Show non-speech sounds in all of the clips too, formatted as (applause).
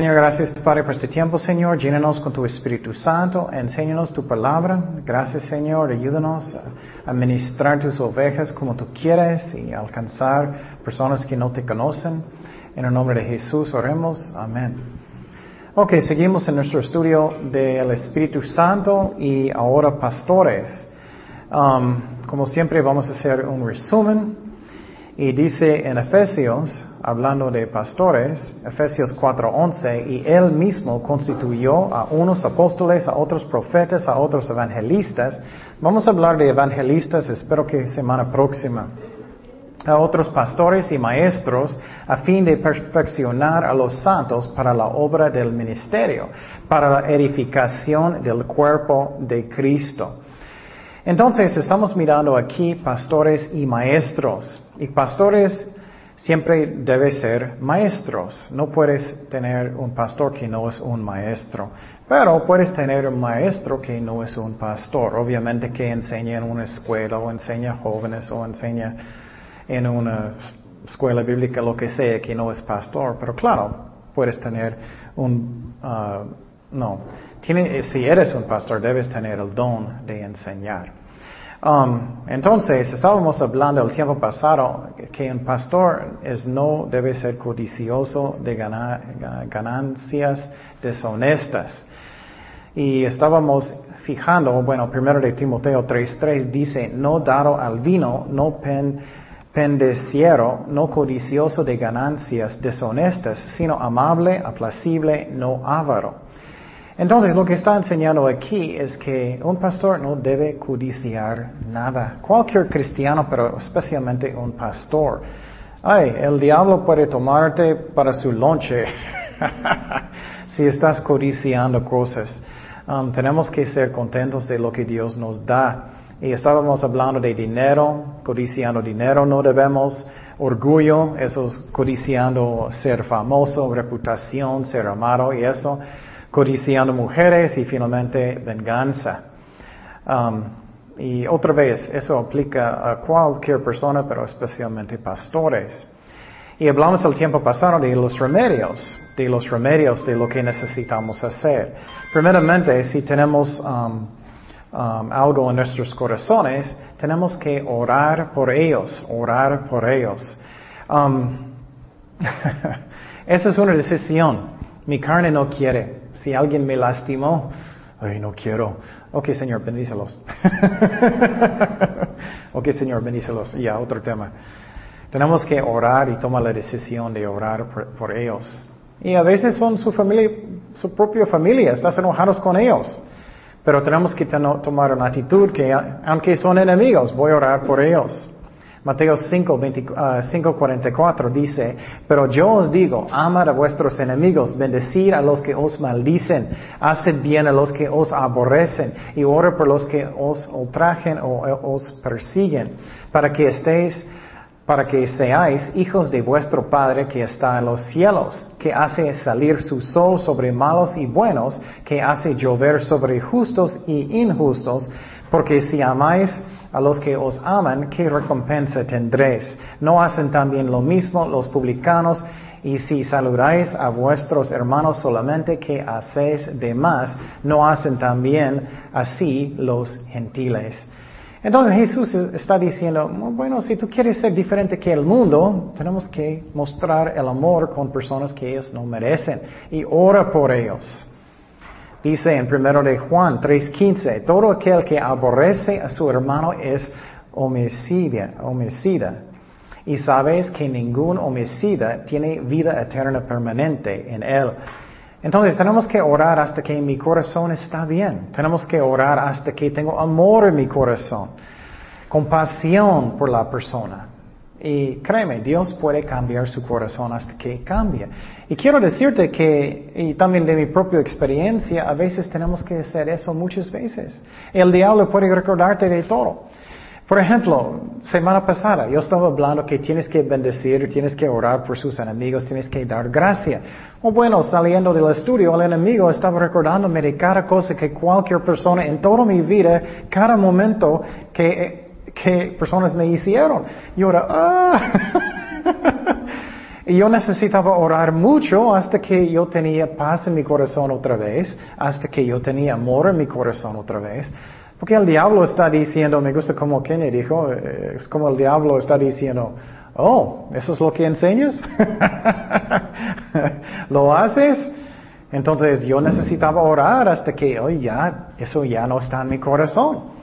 Señor, gracias Padre por este tiempo, Señor. Llénanos con tu Espíritu Santo. Enséñanos tu palabra. Gracias, Señor. Ayúdanos a administrar tus ovejas como tú quieres y alcanzar personas que no te conocen. En el nombre de Jesús oremos. Amén. Ok, seguimos en nuestro estudio del Espíritu Santo y ahora pastores. Um, como siempre vamos a hacer un resumen y dice en Efesios, hablando de pastores, Efesios 4:11, y él mismo constituyó a unos apóstoles, a otros profetas, a otros evangelistas. Vamos a hablar de evangelistas, espero que semana próxima. A otros pastores y maestros a fin de perfeccionar a los santos para la obra del ministerio, para la edificación del cuerpo de Cristo. Entonces estamos mirando aquí pastores y maestros. Y pastores siempre debe ser maestros. No puedes tener un pastor que no es un maestro. Pero puedes tener un maestro que no es un pastor. Obviamente que enseña en una escuela o enseña jóvenes o enseña en una escuela bíblica, lo que sea, que no es pastor. Pero claro, puedes tener un... Uh, no, si eres un pastor, debes tener el don de enseñar. Um, entonces, estábamos hablando el tiempo pasado que un pastor es, no debe ser codicioso de ganancias deshonestas. Y estábamos fijando, bueno, primero de Timoteo 3.3 dice, no dado al vino, no pen, pendeciero, no codicioso de ganancias deshonestas, sino amable, aplacible, no avaro entonces, lo que está enseñando aquí es que un pastor no debe codiciar nada. Cualquier cristiano, pero especialmente un pastor. Ay, el diablo puede tomarte para su lonche (laughs) si estás codiciando cosas. Um, tenemos que ser contentos de lo que Dios nos da. Y estábamos hablando de dinero, codiciando dinero, no debemos orgullo, eso es codiciando ser famoso, reputación, ser amado y eso codiciando mujeres y finalmente venganza. Um, y otra vez, eso aplica a cualquier persona, pero especialmente pastores. Y hablamos el tiempo pasado de los remedios, de los remedios de lo que necesitamos hacer. Primeramente, si tenemos um, um, algo en nuestros corazones, tenemos que orar por ellos, orar por ellos. (laughs) esa es una decisión. Mi carne no quiere. Si alguien me lastimó, ay, no quiero. Ok, Señor, bendícelos. (laughs) ok, Señor, bendícelos. Ya, otro tema. Tenemos que orar y tomar la decisión de orar por, ellos. Y a veces son su familia, su propia familia, estás enojados con ellos. Pero tenemos que tomar una actitud que, aunque son enemigos, voy a orar por ellos. Mateo 5, 44 ah, dice, pero yo os digo, amad a vuestros enemigos, bendecid a los que os maldicen, haced bien a los que os aborrecen y ore por los que os ultrajen o os persiguen, para que estéis para que seáis hijos de vuestro Padre que está en los cielos, que hace salir su sol sobre malos y buenos, que hace llover sobre justos y injustos, porque si amáis a los que os aman, ¿qué recompensa tendréis? ¿No hacen también lo mismo los publicanos? Y si saludáis a vuestros hermanos solamente, ¿qué hacéis de más? ¿No hacen también así los gentiles? Entonces Jesús está diciendo, bueno, si tú quieres ser diferente que el mundo, tenemos que mostrar el amor con personas que ellos no merecen y ora por ellos. Dice en primero de Juan 3:15, todo aquel que aborrece a su hermano es homicida, homicida. Y sabes que ningún homicida tiene vida eterna permanente en él. Entonces tenemos que orar hasta que mi corazón está bien. Tenemos que orar hasta que tengo amor en mi corazón. Compasión por la persona. Y créeme, Dios puede cambiar su corazón hasta que cambie. Y quiero decirte que, y también de mi propia experiencia, a veces tenemos que hacer eso muchas veces. El diablo puede recordarte de todo. Por ejemplo, semana pasada yo estaba hablando que tienes que bendecir, tienes que orar por sus enemigos, tienes que dar gracia. O bueno, saliendo del estudio, el enemigo estaba recordándome de cada cosa que cualquier persona en toda mi vida, cada momento que que personas me hicieron. Y ahora, ah. (laughs) Y yo necesitaba orar mucho hasta que yo tenía paz en mi corazón otra vez, hasta que yo tenía amor en mi corazón otra vez. Porque el diablo está diciendo, me gusta como Kenny dijo, eh, es como el diablo está diciendo, oh, ¿eso es lo que enseñas? (laughs) ¿Lo haces? Entonces yo necesitaba orar hasta que, hoy ya, eso ya no está en mi corazón.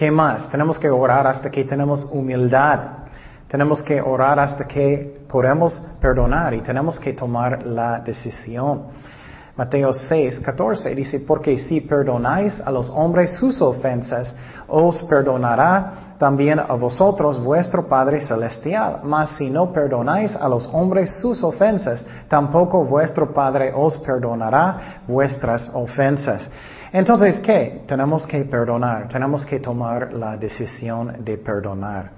¿Qué más? Tenemos que orar hasta que tenemos humildad. Tenemos que orar hasta que podemos perdonar y tenemos que tomar la decisión. Mateo 6, 14 dice, porque si perdonáis a los hombres sus ofensas, os perdonará también a vosotros vuestro Padre Celestial. Mas si no perdonáis a los hombres sus ofensas, tampoco vuestro Padre os perdonará vuestras ofensas. Entonces, ¿qué? Tenemos que perdonar, tenemos que tomar la decisión de perdonar.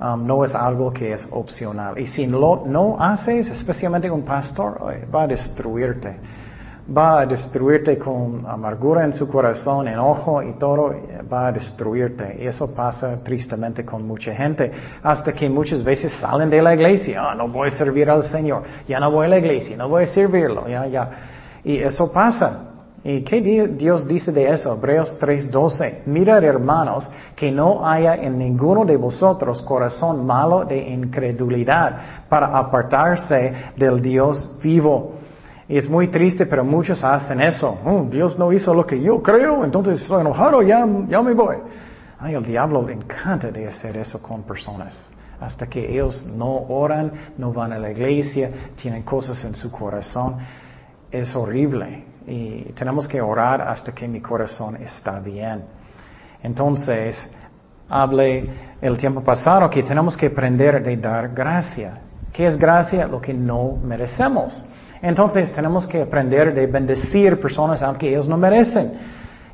Um, no es algo que es opcional. Y si no, no haces, especialmente un pastor, va a destruirte va a destruirte con amargura en su corazón, enojo y todo, va a destruirte. Y eso pasa tristemente con mucha gente, hasta que muchas veces salen de la iglesia, ah, no voy a servir al Señor, ya no voy a la iglesia, no voy a servirlo, ya, ya. Y eso pasa. ¿Y qué Dios dice de eso? Hebreos 3:12. Mirad hermanos, que no haya en ninguno de vosotros corazón malo de incredulidad para apartarse del Dios vivo. Y es muy triste, pero muchos hacen eso. Oh, Dios no hizo lo que yo creo, entonces estoy enojado, ya, ya me voy. Ay, el diablo le encanta de hacer eso con personas. Hasta que ellos no oran, no van a la iglesia, tienen cosas en su corazón. Es horrible. Y tenemos que orar hasta que mi corazón está bien. Entonces, hable el tiempo pasado que tenemos que aprender de dar gracia. ¿Qué es gracia? Lo que no merecemos. Entonces tenemos que aprender de bendecir personas aunque ellos no merecen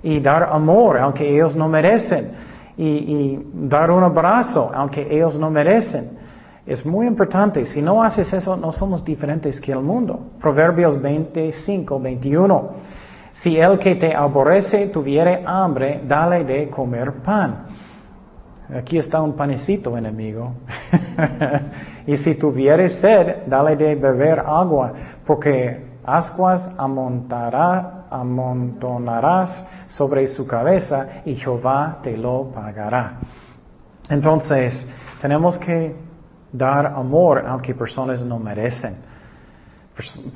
y dar amor aunque ellos no merecen y, dar un abrazo aunque ellos no merecen. Es muy importante. Si no haces eso, no somos diferentes que el mundo. Proverbios 25, 21. Si el que te aborrece tuviere hambre, dale de comer pan. Aquí está un panecito, enemigo. (laughs) y si tuviere sed, dale de beber agua, porque ascuas amontonarás sobre su cabeza y Jehová te lo pagará. Entonces, tenemos que dar amor aunque personas no merecen.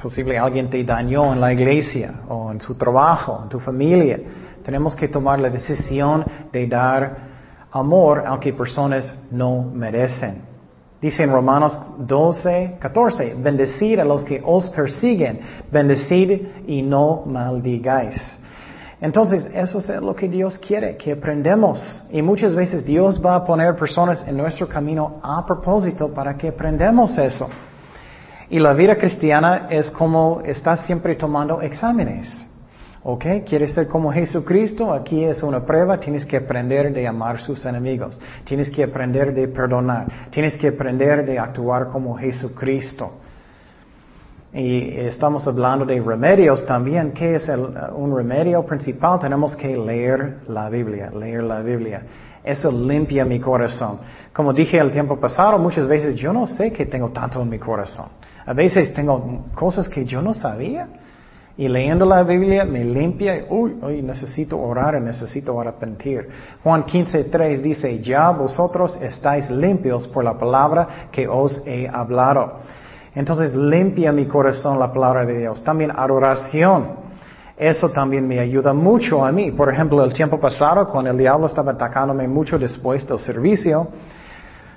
Posible alguien te dañó en la iglesia o en su trabajo, en tu familia. Tenemos que tomar la decisión de dar amor aunque personas no merecen. Dice en Romanos 12, 14, bendecid a los que os persiguen, bendecid y no maldigáis. Entonces, eso es lo que Dios quiere, que aprendamos. Y muchas veces Dios va a poner personas en nuestro camino a propósito para que aprendamos eso. Y la vida cristiana es como estás siempre tomando exámenes. ¿Ok? ¿Quieres ser como Jesucristo? Aquí es una prueba. Tienes que aprender de amar a sus enemigos. Tienes que aprender de perdonar. Tienes que aprender de actuar como Jesucristo. Y estamos hablando de remedios también. ¿Qué es un remedio principal? Tenemos que leer la Biblia, leer la Biblia. Eso limpia mi corazón. Como dije el tiempo pasado, muchas veces yo no sé que tengo tanto en mi corazón. A veces tengo cosas que yo no sabía. Y leyendo la Biblia me limpia, uy, uy, necesito orar, necesito arrepentir. Juan 15.3 dice, ya vosotros estáis limpios por la palabra que os he hablado. Entonces limpia mi corazón la palabra de Dios. También adoración. Eso también me ayuda mucho a mí. Por ejemplo, el tiempo pasado, cuando el diablo estaba atacándome mucho después del servicio,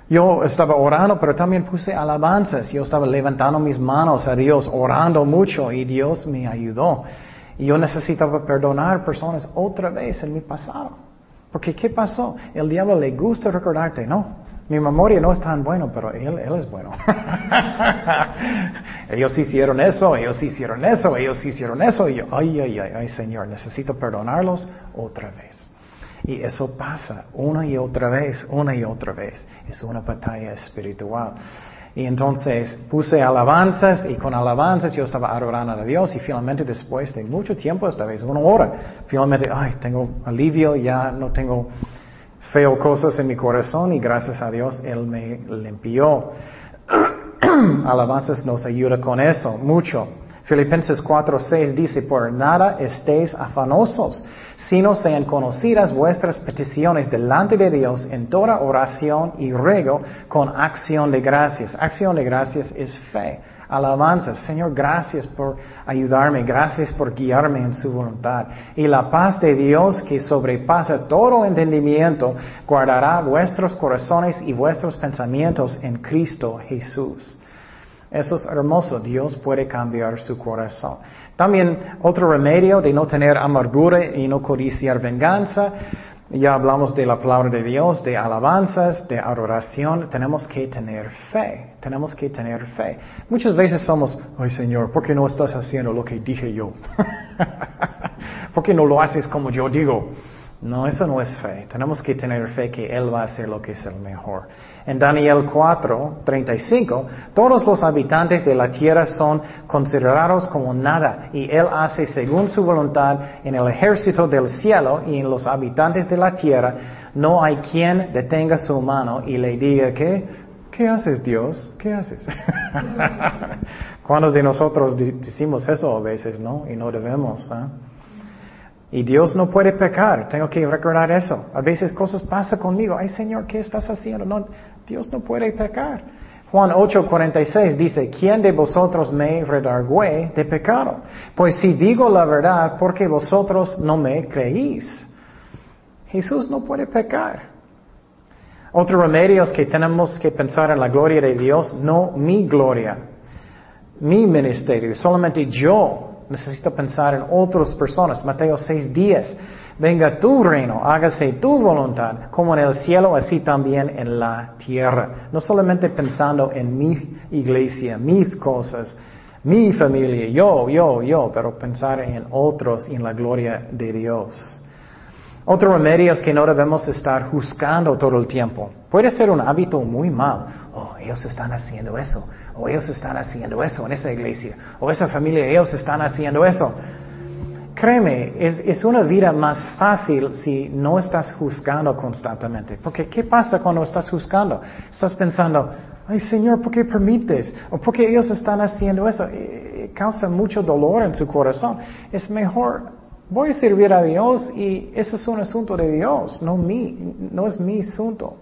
yo estaba orando, pero también puse alabanzas. Yo estaba levantando mis manos a Dios, orando mucho y Dios me ayudó. Y yo necesitaba perdonar personas otra vez en mi pasado. Porque ¿qué pasó? El diablo le gusta recordarte, no. Mi memoria no es tan buena, pero él, él es bueno. (laughs) ellos hicieron eso, ellos hicieron eso, ellos hicieron eso. Y yo, ay, ay, ay, ay, Señor, necesito perdonarlos otra vez. Y eso pasa una y otra vez, una y otra vez. Es una batalla espiritual. Y entonces puse alabanzas y con alabanzas yo estaba adorando a Dios y finalmente después de mucho tiempo, esta vez una hora, finalmente, ay, tengo alivio, ya no tengo feo cosas en mi corazón y gracias a Dios Él me limpió. (clears throat) alabanzas nos ayuda con eso, mucho. Filipenses 4:6 dice, por nada estéis afanosos, sino sean conocidas vuestras peticiones delante de Dios en toda oración y ruego con acción de gracias. Acción de gracias es fe. Alabanzas, Señor, gracias por ayudarme, gracias por guiarme en su voluntad. Y la paz de Dios que sobrepasa todo entendimiento, guardará vuestros corazones y vuestros pensamientos en Cristo Jesús. Eso es hermoso. Dios puede cambiar su corazón. También otro remedio de no tener amargura y no codiciar venganza. Ya hablamos de la palabra de Dios, de alabanzas, de adoración. Tenemos que tener fe. Tenemos que tener fe. Muchas veces somos, ay Señor, ¿por qué no estás haciendo lo que dije yo? (laughs) ¿Por qué no lo haces como yo digo? No, eso no es fe. Tenemos que tener fe que Él va a hacer lo que es el mejor. En Daniel 4, 35, todos los habitantes de la tierra son considerados como nada y Él hace según su voluntad en el ejército del cielo y en los habitantes de la tierra. No hay quien detenga su mano y le diga que, ¿qué haces Dios? ¿Qué haces? (laughs) ¿Cuántos de nosotros decimos eso a veces, no? Y no debemos. ¿eh? Y Dios no puede pecar, tengo que recordar eso. A veces cosas pasan conmigo, ay Señor, ¿qué estás haciendo? Dios no puede pecar. Juan 8:46 dice, ¿quién de vosotros me redargüe de pecado? Pues si digo la verdad, ¿por qué vosotros no me creéis? Jesús no puede pecar. Otro remedio es que tenemos que pensar en la gloria de Dios, no mi gloria, mi ministerio, solamente yo Necesito pensar en otras personas. Mateo 6:10. Venga tu reino, hágase tu voluntad, como en el cielo, así también en la tierra. No solamente pensando en mi iglesia, mis cosas, mi familia, yo, yo, yo, pero pensar en otros y en la gloria de Dios. Otro remedio es que no debemos estar juzgando todo el tiempo. Puede ser un hábito muy mal. Oh, ellos están haciendo eso o ellos están haciendo eso en esa iglesia, o esa familia, ellos están haciendo eso. Créeme, es, una vida más fácil si no estás juzgando constantemente. Porque ¿qué pasa cuando estás juzgando? Estás pensando, ay Señor, ¿por qué permites? ¿O por qué ellos están haciendo eso? causa mucho dolor en su corazón. Es mejor, voy a servir a Dios y eso es un asunto de Dios, no, mi, no es mi asunto.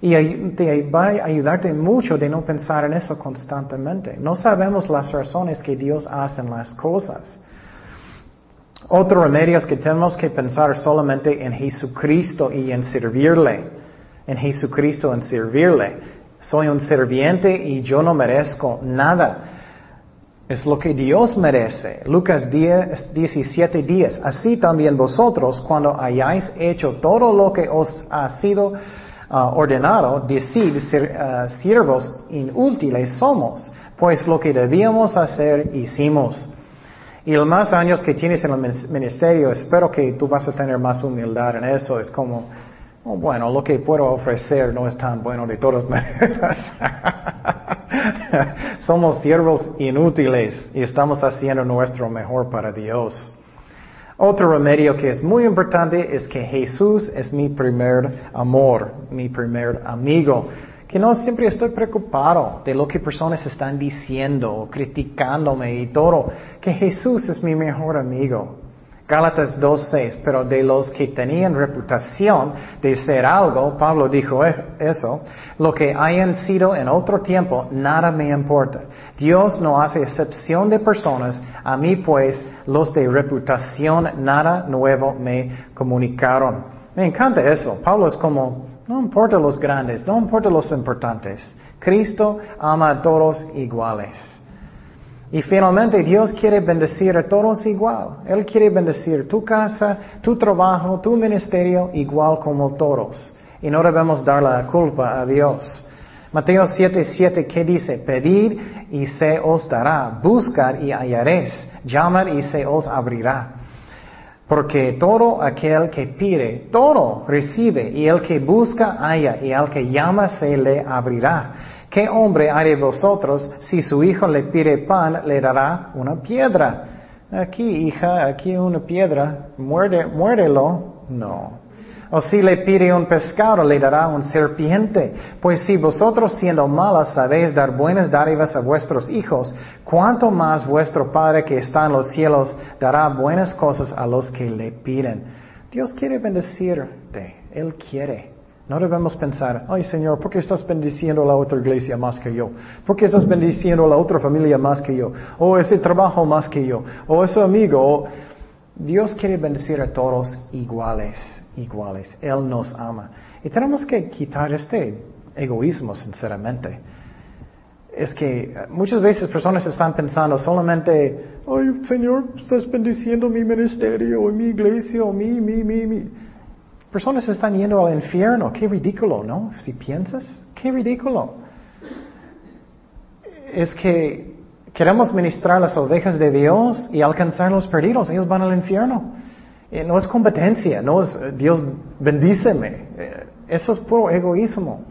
Y te va a ayudarte mucho de no pensar en eso constantemente. No sabemos las razones que Dios hace en las cosas. Otro remedio es que tenemos que pensar solamente en Jesucristo y en servirle. En Jesucristo, en servirle. Soy un serviente y yo no merezco nada. Es lo que Dios merece. Lucas 10, 17 días. Así también vosotros, cuando hayáis hecho todo lo que os ha sido Ah, ordenado, decir, ser, ah, siervos inútiles somos, pues lo que debíamos hacer hicimos. Y los más años que tienes en el ministerio, espero que tú vas a tener más humildad en eso. Es como, oh, bueno, lo que puedo ofrecer no es tan bueno de todas (laughs) maneras. (laughs) Somos siervos inútiles y estamos haciendo nuestro mejor para Dios. Otro remedio que es muy importante es que Jesús es mi primer amor, mi primer amigo. Que no siempre estoy preocupado de lo que personas están diciendo, criticándome y todo. Que Jesús es mi mejor amigo. Gálatas 2.6, pero de los que tenían reputación de ser algo, Pablo dijo e-, eso, lo que hayan sido en otro tiempo, nada me importa. Dios no hace excepción de personas, a mí pues los de reputación nada nuevo me comunicaron. Me encanta eso. Pablo es como, no importa los grandes, no importa los importantes. Cristo ama a todos iguales. Y finalmente Dios quiere bendecir a todos igual. Él quiere bendecir tu casa, tu trabajo, tu ministerio igual como todos. Y no debemos dar la culpa a Dios. Mateo 7, 7, ¿qué dice? Pedir y se os dará. Buscar y hallaréis. Llamar y se os abrirá. Porque todo aquel que pide, todo recibe. Y el que busca, halla. Y al que llama, se le abrirá. ¿Qué hombre hay de vosotros si su hijo le pide pan, le dará una piedra? Aquí, hija, aquí una piedra. Muerde, muérdelo. No. O si le pide un pescado, le dará un serpiente. Pues si vosotros siendo malas sabéis dar buenas dádivas a vuestros hijos, ¿cuánto más vuestro Padre que está en los cielos dará buenas cosas a los que le piden? Dios quiere bendecirte. Él quiere. No debemos pensar, ay Señor, ¿por qué estás bendiciendo a la otra iglesia más que yo? ¿Por qué estás bendiciendo a la otra familia más que yo? O ese trabajo más que yo? O ese amigo? Dios quiere bendecir a todos iguales iguales. Él nos ama. Y tenemos que quitar este egoísmo, sinceramente. Es que muchas veces personas están pensando solamente, ay Señor, estás bendiciendo mi ministerio, mi iglesia, mi, mi, mi, mi. Personas están yendo al infierno. Qué ridículo, ¿no? Si piensas, qué ridículo. Es que queremos ministrar las ovejas de Dios y alcanzar los perdidos. Ellos van al infierno. Eh, no es competencia, no es eh, Dios bendíceme. Eh, eso es puro egoísmo.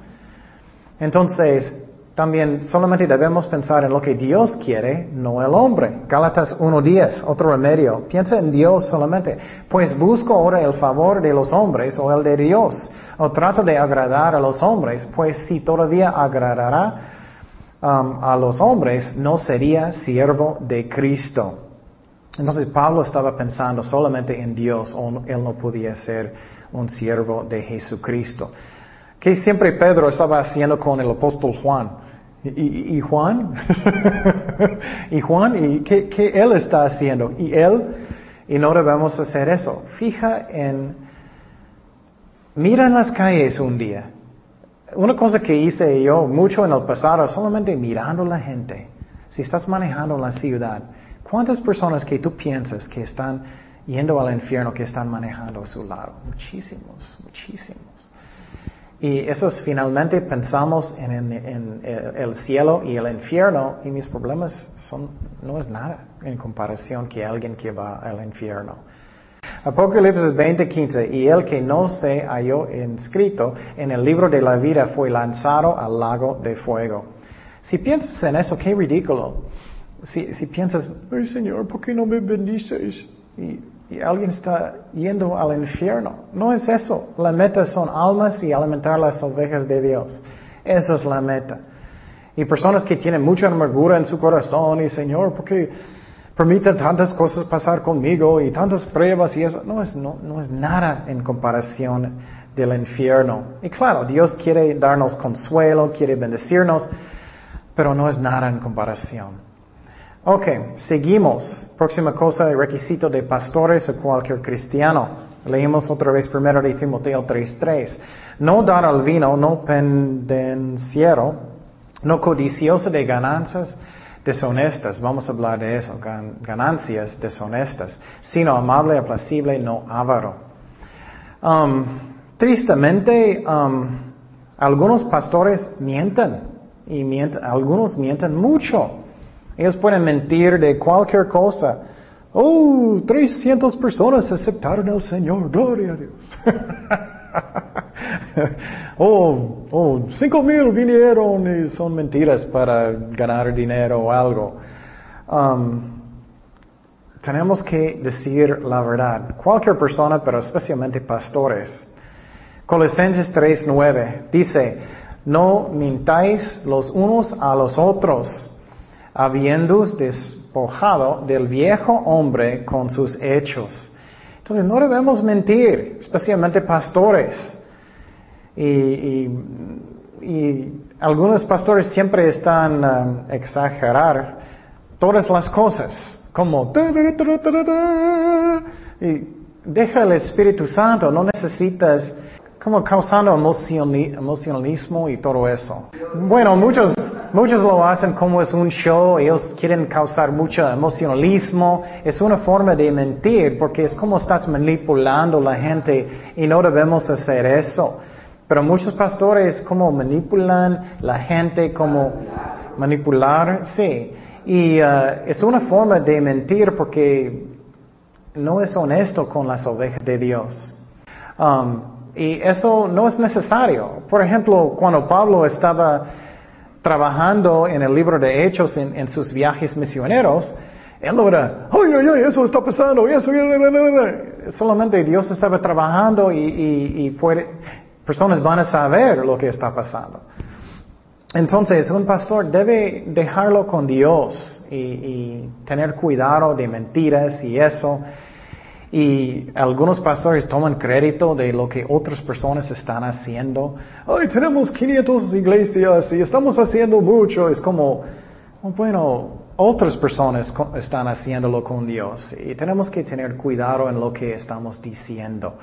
Entonces, también solamente debemos pensar en lo que Dios quiere, no el hombre. Gálatas 1.10, otro remedio. Piensa en Dios solamente. Pues busco ahora el favor de los hombres o el de Dios. O trato de agradar a los hombres, pues si todavía agradará um, a los hombres, no sería siervo de Cristo. Entonces Pablo estaba pensando solamente en Dios, o él no podía ser un siervo de Jesucristo. ¿Qué siempre Pedro estaba haciendo con el apóstol Juan? (laughs) ¿Y, Juan? ¿Y Juan? ¿Y qué, él está haciendo? ¿Y él? Y no debemos hacer eso. Fija en... Mira en las calles un día. Una cosa que hice yo mucho en el pasado, solamente mirando la gente. Si estás manejando la ciudad, ¿Cuántas personas que tú piensas que están yendo al infierno, que están manejando a su lado? Muchísimos, muchísimos. Y esos finalmente pensamos en, el, cielo y el infierno y mis problemas son, no es nada en comparación que alguien que va al infierno. Apocalipsis 20:15, y el que no se halló inscrito en el libro de la vida fue lanzado al lago de fuego. Si piensas en eso, qué ridículo. Si, si piensas, ay Señor, ¿por qué no me bendices? Y, y, alguien está yendo al infierno. No es eso. La meta son almas y alimentar las ovejas de Dios. Eso es la meta. Y personas que tienen mucha amargura en su corazón y Señor, ¿por qué permiten tantas cosas pasar conmigo y tantas pruebas y eso? No es, no, no es nada en comparación del infierno. Y claro, Dios quiere darnos consuelo, quiere bendecirnos, pero no es nada en comparación. Ok, seguimos. Próxima cosa, el requisito de pastores o cualquier cristiano. Leímos otra vez primero de Timoteo 3.3. No dar al vino, no pendenciero, no codicioso de ganancias deshonestas. Vamos a hablar de eso, ganancias deshonestas. Sino amable, aplacible, no avaro. Um, tristemente, um, algunos pastores mienten. Y mienten, algunos mienten mucho. Ellos pueden mentir de cualquier cosa. Oh, 300 personas aceptaron al Señor, gloria a Dios. (laughs) oh, oh, 5 mil vinieron y son mentiras para ganar dinero o algo. Um, tenemos que decir la verdad. Cualquier persona, pero especialmente pastores. Colosenses 3.9 dice, no mintáis los unos a los otros habiendo despojado del viejo hombre con sus hechos. Entonces no debemos mentir, especialmente pastores. Y, algunos pastores siempre están um, exagerar todas las cosas, como y deja el Espíritu Santo, no necesitas como causando emocionalismo y todo eso. Bueno, muchos Muchos lo hacen como es un show, ellos quieren causar mucho emocionalismo, es una forma de mentir porque es como estás manipulando a la gente y no debemos hacer eso. Pero muchos pastores como manipulan la gente, como manipular, sí. Y uh, es una forma de mentir porque no es honesto con las ovejas de Dios. Um, y eso no es necesario. Por ejemplo, cuando Pablo estaba trabajando en el libro de Hechos en, sus viajes misioneros, él era, ay, eso está pasando, eso, solamente Dios estaba trabajando y, y, personas van a saber lo que está pasando. Entonces, un pastor debe dejarlo con Dios y, y tener cuidado de mentiras y eso. Y algunos pastores toman crédito de lo que otras personas están haciendo. Ay, tenemos 500 iglesias y estamos haciendo mucho. Es como, bueno, otras personas están haciéndolo con Dios y tenemos que tener cuidado en lo que estamos diciendo.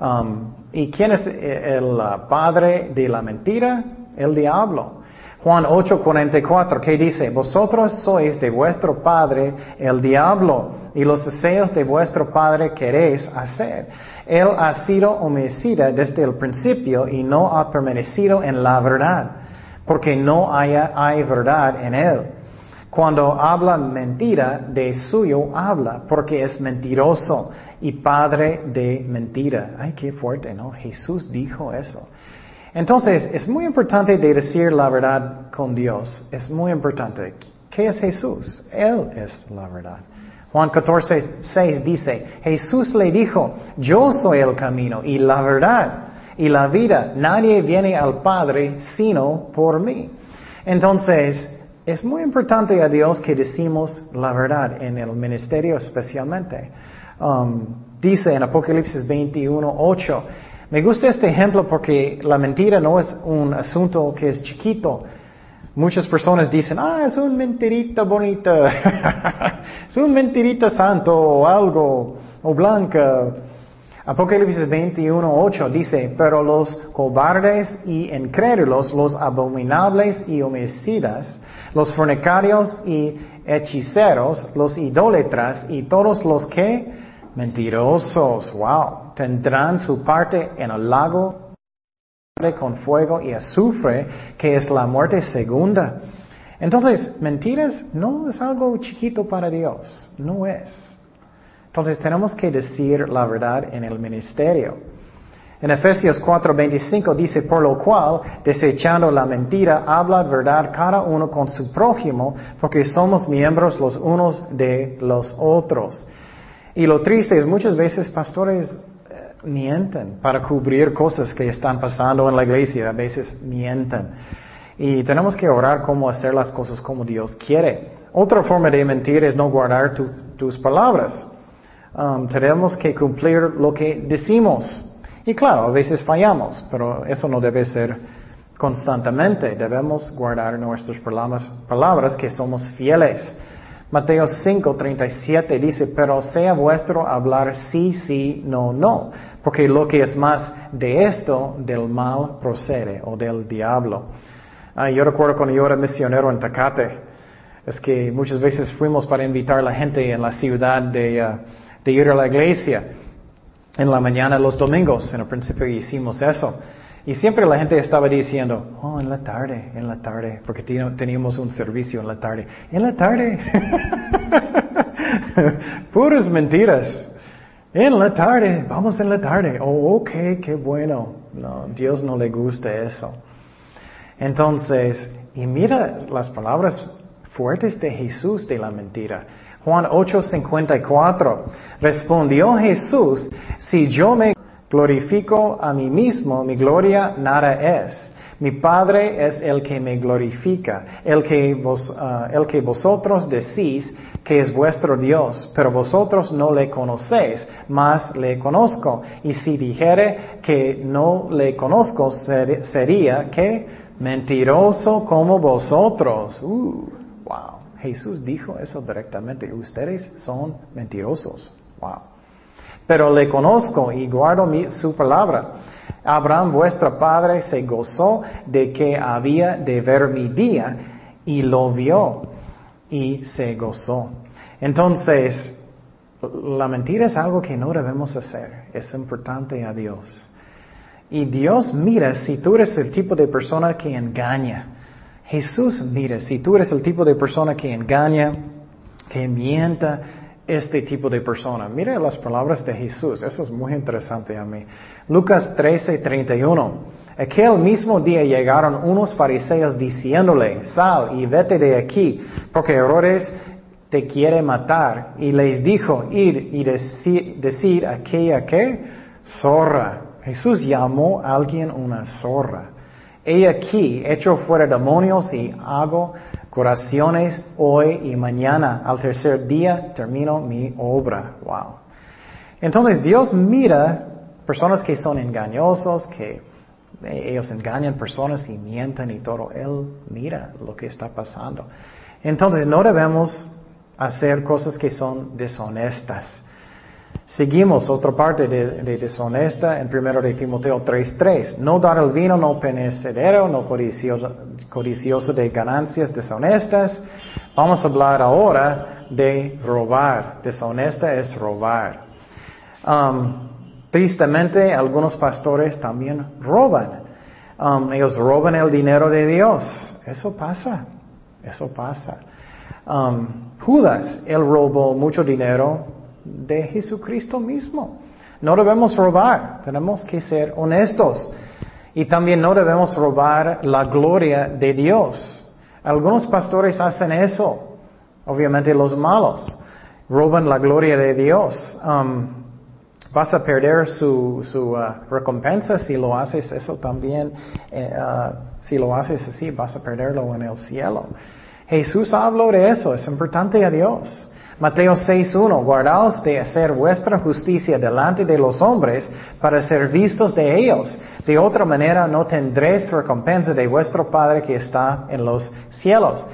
Um, ¿Y quién es el uh, padre de la mentira? El diablo. Juan 8:44, ¿qué dice? Vosotros sois de vuestro padre el diablo y los deseos de vuestro padre queréis hacer. Él ha sido homicida desde el principio y no ha permanecido en la verdad, porque no haya, hay verdad en él. Cuando habla mentira, de suyo habla, porque es mentiroso y padre de mentira. Ay, qué fuerte, ¿no? Jesús dijo eso. Entonces, es muy importante de decir la verdad con Dios. Es muy importante. ¿Qué es Jesús? Él es la verdad. Juan 14, 6 dice, Jesús le dijo, yo soy el camino y la verdad y la vida. Nadie viene al Padre sino por mí. Entonces, es muy importante a Dios que decimos la verdad en el ministerio especialmente. Um, dice en Apocalipsis 21, 8, me gusta este ejemplo porque la mentira no es un asunto que es chiquito. Muchas personas dicen, ah, es un mentirita bonita, (laughs) es un mentirita santo o algo, o blanca. Apocalipsis 21, 8 dice, pero los cobardes y incrédulos, los abominables y homicidas, los fornicarios y hechiceros, los idólatras y todos los que mentirosos, wow, tendrán su parte en el lago con fuego y azufre, que es la muerte segunda. Entonces, mentiras no es algo chiquito para Dios, no es. Entonces tenemos que decir la verdad en el ministerio. En Efesios 4:25 dice, por lo cual, desechando la mentira, habla verdad cada uno con su prójimo, porque somos miembros los unos de los otros. Y lo triste es muchas veces pastores mienten para cubrir cosas que están pasando en la iglesia, a veces mienten. Y tenemos que orar cómo hacer las cosas como Dios quiere. Otra forma de mentir es no guardar tus palabras. Um, tenemos que cumplir lo que decimos. Y claro, a veces fallamos, pero eso no debe ser constantemente. Debemos guardar nuestras palabras, palabras que somos fieles. Mateo 5, 37 dice, pero sea vuestro hablar sí, sí, no, no, porque lo que es más de esto, del mal procede o del diablo. Ah, yo recuerdo cuando yo era misionero en Tacate, es que muchas veces fuimos para invitar a la gente en la ciudad de, ah, de ir a la iglesia en la mañana los domingos. En el principio hicimos eso. Y siempre la gente estaba diciendo, oh, en la tarde, en la tarde, porque teníamos un servicio en la tarde. En la tarde. (laughs) Puras mentiras. En la tarde, vamos en la tarde. Oh, ok, qué bueno. No, Dios no le gusta eso. Entonces, y mira las palabras fuertes de Jesús de la mentira. Juan 8:54. Respondió Jesús, si yo me glorifico a mí mismo, mi gloria nada es. Mi Padre es el que me glorifica, el que, vos, ah, el que vosotros decís que es vuestro Dios, pero vosotros no le conocéis, mas le conozco. Y si dijere que no le conozco, sería que mentiroso como vosotros. Uh, wow. Jesús dijo eso directamente. Ustedes son mentirosos. Wow. Pero le conozco y guardo su palabra. Abraham, vuestro padre, se gozó de que había de ver mi día y lo vio y se gozó. Entonces, la mentira es algo que no debemos hacer. Es importante a Dios. Y Dios mira si tú eres el tipo de persona que engaña. Jesús mira, si tú eres el tipo de persona que engaña, que mienta, este tipo de persona. Mira las palabras de Jesús, eso es muy interesante a mí. Lucas 13, 31. Aquel mismo día llegaron unos fariseos diciéndole, sal y vete de aquí, porque Herodes te quiere matar. Y les dijo, ir y decir, aquella que zorra. Jesús llamó a alguien una zorra. He aquí, echo fuera demonios y hago curaciones hoy y mañana. Al tercer día termino mi obra. Wow. Entonces Dios mira personas que son engañosos, que ellos engañan personas y mienten y todo. Él mira lo que está pasando. Entonces no debemos hacer cosas que son deshonestas. Seguimos otra parte de, deshonesta en 1 de Timoteo 3.3. No dar el vino no penecedero, no codicioso, de ganancias deshonestas. Vamos a hablar ahora de robar. Deshonesta es robar. Um, tristemente, algunos pastores también roban. Um, ellos roban el dinero de Dios. Eso pasa. Eso pasa. Um, Judas, él robó mucho dinero de Jesucristo mismo. No debemos robar, tenemos que ser honestos. Y también no debemos robar la gloria de Dios. Algunos pastores hacen eso, obviamente los malos, roban la gloria de Dios. Um, vas a perder su, su uh, recompensa si lo haces eso también. Eh, uh, si lo haces así, vas a perderlo en el cielo. Jesús habló de eso, es importante a Dios. Mateo 6.1, guardaos de hacer vuestra justicia delante de los hombres para ser vistos de ellos. De otra manera no tendréis recompensa de vuestro Padre que está en los cielos.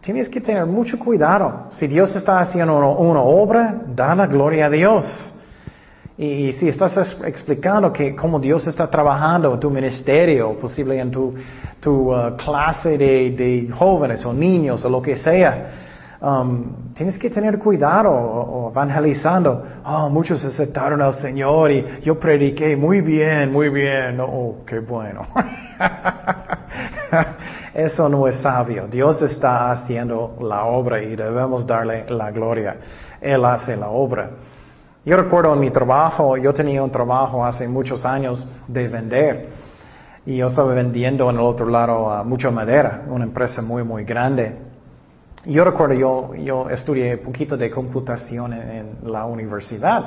Tienes que tener mucho cuidado. Si Dios está haciendo una, obra, da la gloria a Dios. Y, si estás explicando que cómo Dios está trabajando en tu ministerio, posible en tu, tu uh, clase de, jóvenes o niños o lo que sea, um, tienes que tener cuidado o, evangelizando. Oh, muchos aceptaron al Señor y yo prediqué muy bien, muy bien. Oh, qué bueno. (laughs) Eso no es sabio. Dios está haciendo la obra y debemos darle la gloria. Él hace la obra. Yo recuerdo en mi trabajo, yo tenía un trabajo hace muchos años de vender y yo estaba vendiendo en el otro lado mucha madera, una empresa muy, muy grande. Yo recuerdo, yo, yo estudié un poquito de computación en, la universidad.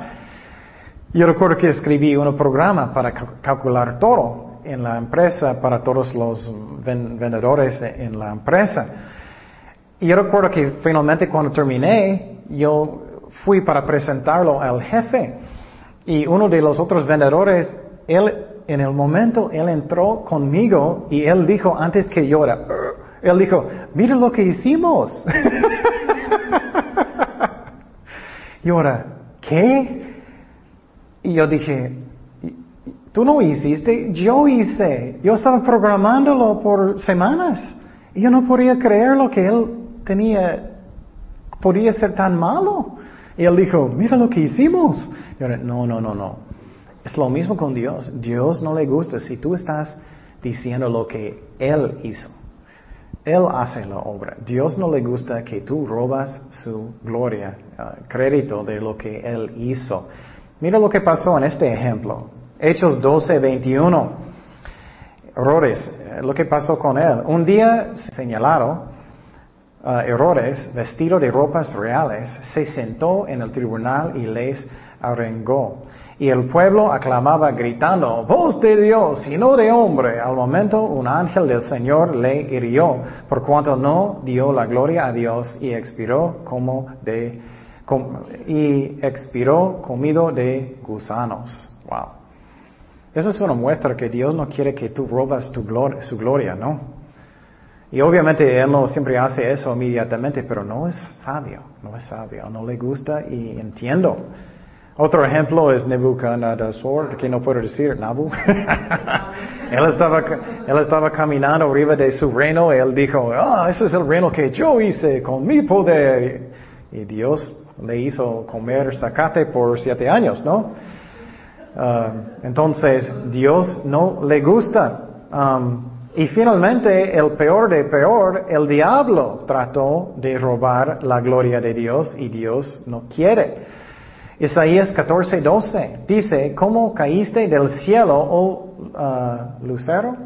Yo recuerdo que escribí un programa para calcular todo en la empresa para todos los vendedores en la empresa. Y yo recuerdo que finalmente cuando terminé, yo fui para presentarlo al jefe y uno de los otros vendedores, él en el momento, él entró conmigo y él dijo antes que yo era, él dijo, mira lo que hicimos. y ahora, ¿qué? Y yo dije, tú no hiciste, yo hice. Yo estaba programándolo por semanas y yo no podía creer lo que él tenía, podía ser tan malo. Y él dijo, mira lo que hicimos. no, no, no, no. Es lo mismo con Dios. Dios no le gusta si tú estás diciendo lo que Él hizo. Él hace la obra. Dios no le gusta que tú robas su gloria, uh, crédito de lo que Él hizo. Mira lo que pasó en este ejemplo. Hechos 12, 21. Errores. Lo que pasó con Él. Un día señalado, Uh, errores, vestido de ropas reales, se sentó en el tribunal y les arengó. Y el pueblo aclamaba gritando, voz de Dios y no de hombre. Al momento un ángel del Señor le hirió, por cuanto no dio la gloria a Dios y expiró como de, y expiró comido de gusanos. Wow. Eso es una muestra que Dios no quiere que tú robas tu su gloria, ¿no? Y obviamente él no siempre hace eso inmediatamente, pero no es sabio, no es sabio, no le gusta y entiendo. Otro ejemplo es Nebuchadnezzar, que no puedo decir, Nabu. (laughs) él, estaba, caminando arriba de su reino y él dijo, ah, ese es el reino que yo hice con mi poder. Y Dios le hizo comer zacate por siete años, ¿no? Ah, entonces, Dios no le gusta. Um, y finalmente, el peor de peor, el diablo trató de robar la gloria de Dios y Dios no quiere. Isaías 14, 12 dice, ¿cómo caíste del cielo, oh uh, lucero?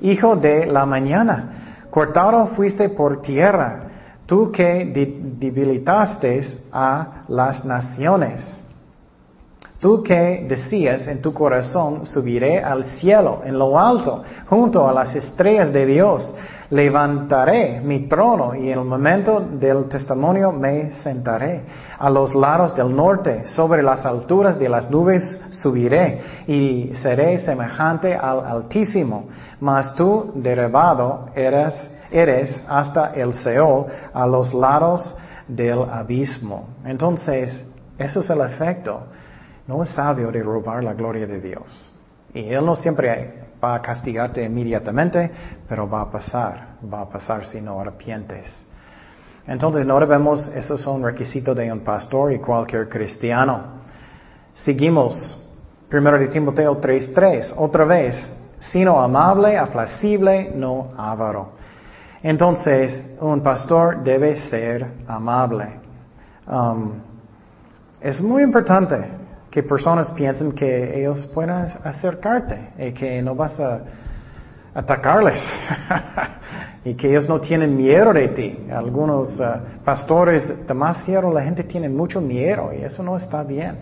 Hijo de la mañana. Cortado fuiste por tierra, tú que debilitaste a las naciones. Tú que decías en tu corazón, subiré al cielo, en lo alto, junto a las estrellas de Dios, levantaré mi trono y en el momento del testimonio me sentaré. A los lados del norte, sobre las alturas de las nubes subiré y seré semejante al Altísimo. Mas tú, derribado, eres, eres hasta el Seol, a los lados del abismo. Entonces, eso es el efecto no es sabio de robar la gloria de Dios. Y Él no siempre va a castigarte inmediatamente, pero va a pasar, va a pasar si no arrepientes. Entonces no debemos, esos son requisitos de un pastor y cualquier cristiano. Seguimos, primero de Timoteo 3.3, otra vez, sino amable, aplacible, no avaro. Entonces, un pastor debe ser amable. Um, es muy importante que personas piensen que ellos pueden acercarte y que no vas a atacarles (laughs) y que ellos no tienen miedo de ti. Algunos uh, pastores demasiado, la gente tiene mucho miedo y eso no está bien.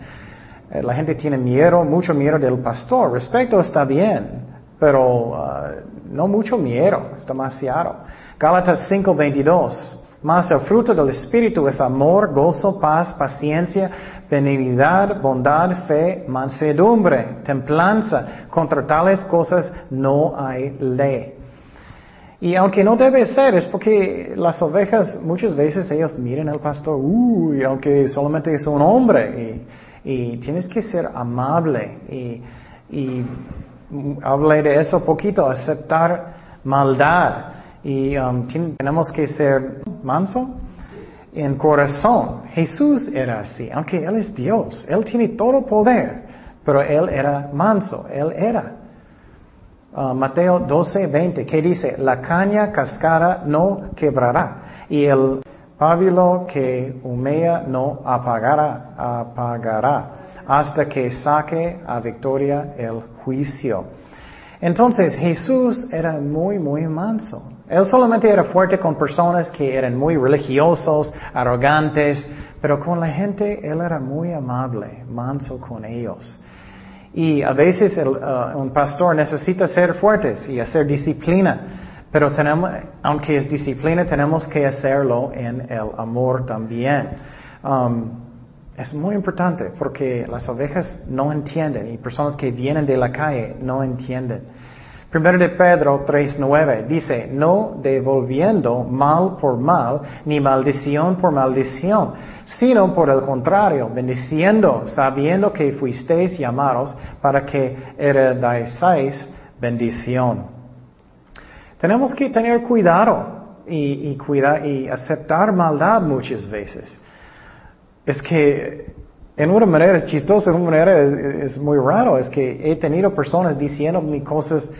Eh, la gente tiene miedo, mucho miedo del pastor. Respeto está bien, pero uh, no mucho miedo, es demasiado. Gálatas 5:22. Mas el fruto del Espíritu es amor, gozo, paz, paciencia, benignidad, bondad, fe, mansedumbre, templanza. Contra tales cosas no hay ley. Y aunque no debe ser, es porque las ovejas muchas veces ellos miran al pastor, uy, aunque solamente es un hombre, y, tienes que ser amable. Y, y hablé de eso poquito, aceptar maldad. Y um, tenemos que ser manso en corazón. Jesús era así, aunque Él es Dios, Él tiene todo poder, pero Él era manso, Él era. Uh, Mateo 12, 20, que dice, la caña cascara no quebrará y el pábilo que humea no apagará, apagará hasta que saque a victoria el juicio. Entonces Jesús era muy, muy manso. Él solamente era fuerte con personas que eran muy religiosos, arrogantes, pero con la gente él era muy amable, manso con ellos. Y a veces uh, un pastor necesita ser fuertes y hacer disciplina, pero tenemos, aunque es disciplina, tenemos que hacerlo en el amor también. Um, es muy importante porque las ovejas no entienden y personas que vienen de la calle no entienden. Primero de Pedro 3.9 dice, no devolviendo mal por mal, ni maldición por maldición, sino por el contrario, bendiciendo, sabiendo que fuisteis llamados para que heredáis bendición. Tenemos que tener cuidado y, cuidar, y aceptar maldad muchas veces. Es que en una manera es chistoso, en una manera es, es muy raro, es que he tenido personas diciéndome cosas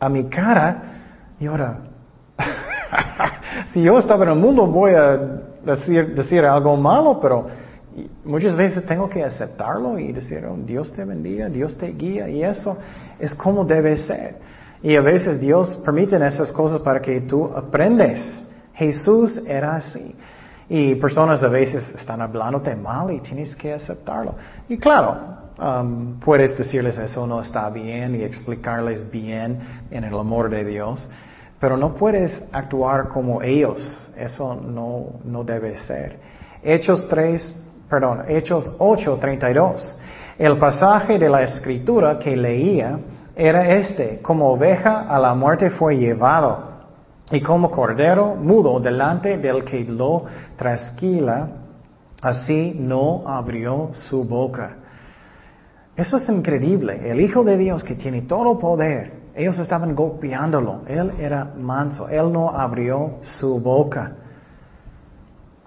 a mi cara y ahora, (laughs) si yo estaba en el mundo voy a decir, decir algo malo, pero muchas veces tengo que aceptarlo y decir, oh, Dios te bendiga, Dios te guía y eso es como debe ser. Y a veces Dios permite esas cosas para que tú aprendes. Jesús era así. Y personas a veces están hablándote mal y tienes que aceptarlo. Y claro, Um, puedes decirles eso no está bien y explicarles bien en el amor de Dios, pero no puedes actuar como ellos. Eso no, no debe ser. Hechos 3, perdón, Hechos 8, 32. El pasaje de la escritura que leía era este, como oveja a la muerte fue llevado y como cordero mudo delante del que lo trasquila, así no abrió su boca. Eso es increíble. El Hijo de Dios que tiene todo poder, ellos estaban golpeándolo. Él era manso. Él no abrió su boca.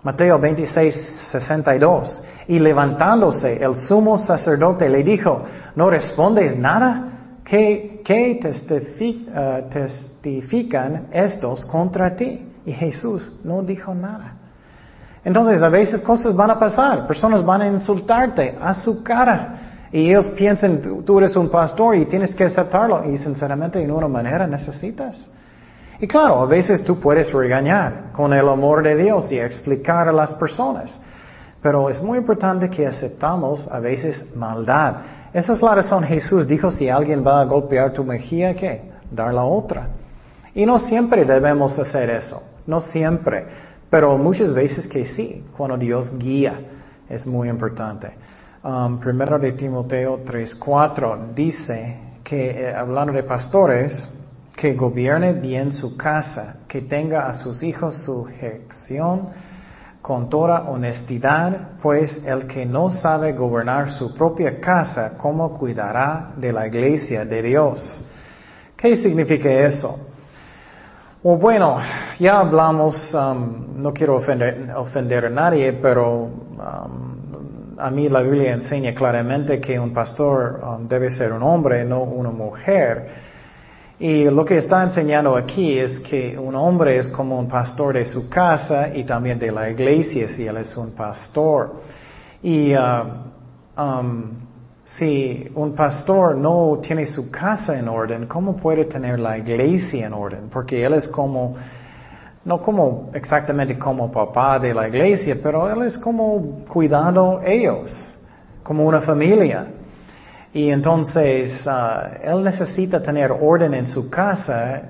Mateo 26, 62. Y levantándose el sumo sacerdote le dijo, ¿no respondes nada? ¿Qué, qué eh, testifican estos contra ti? Y Jesús no dijo nada. Entonces a veces cosas van a pasar, personas van a insultarte a su cara. Y ellos piensan, tú eres un pastor y tienes que aceptarlo. Y sinceramente, en una manera necesitas. Y claro, a veces tú puedes regañar con el amor de Dios y explicar a las personas. Pero es muy importante que aceptamos a veces maldad. Esa es la razón Jesús dijo, si alguien va a golpear tu mejilla, ¿qué? Dar la otra. Y no siempre debemos hacer eso, no siempre, pero muchas veces que sí, cuando Dios guía, es muy importante. Um, primero de Timoteo 3:4 dice que, eh, hablando de pastores, que gobierne bien su casa, que tenga a sus hijos sujeción con toda honestidad, pues el que no sabe gobernar su propia casa, ¿cómo cuidará de la iglesia de Dios? ¿Qué significa eso? bueno, ya hablamos, um, no quiero ofender, a nadie, pero um, a mí la Biblia enseña claramente que un pastor um, debe ser un hombre, no una mujer. Y lo que está enseñando aquí es que un hombre es como un pastor de su casa y también de la iglesia si él es un pastor. Y uh, si un pastor no tiene su casa en orden, ¿cómo puede tener la iglesia en orden? Porque él es como, no como exactamente como papá de la iglesia, pero él es como cuidando ellos, como una familia. Y entonces uh, él necesita tener orden en su casa.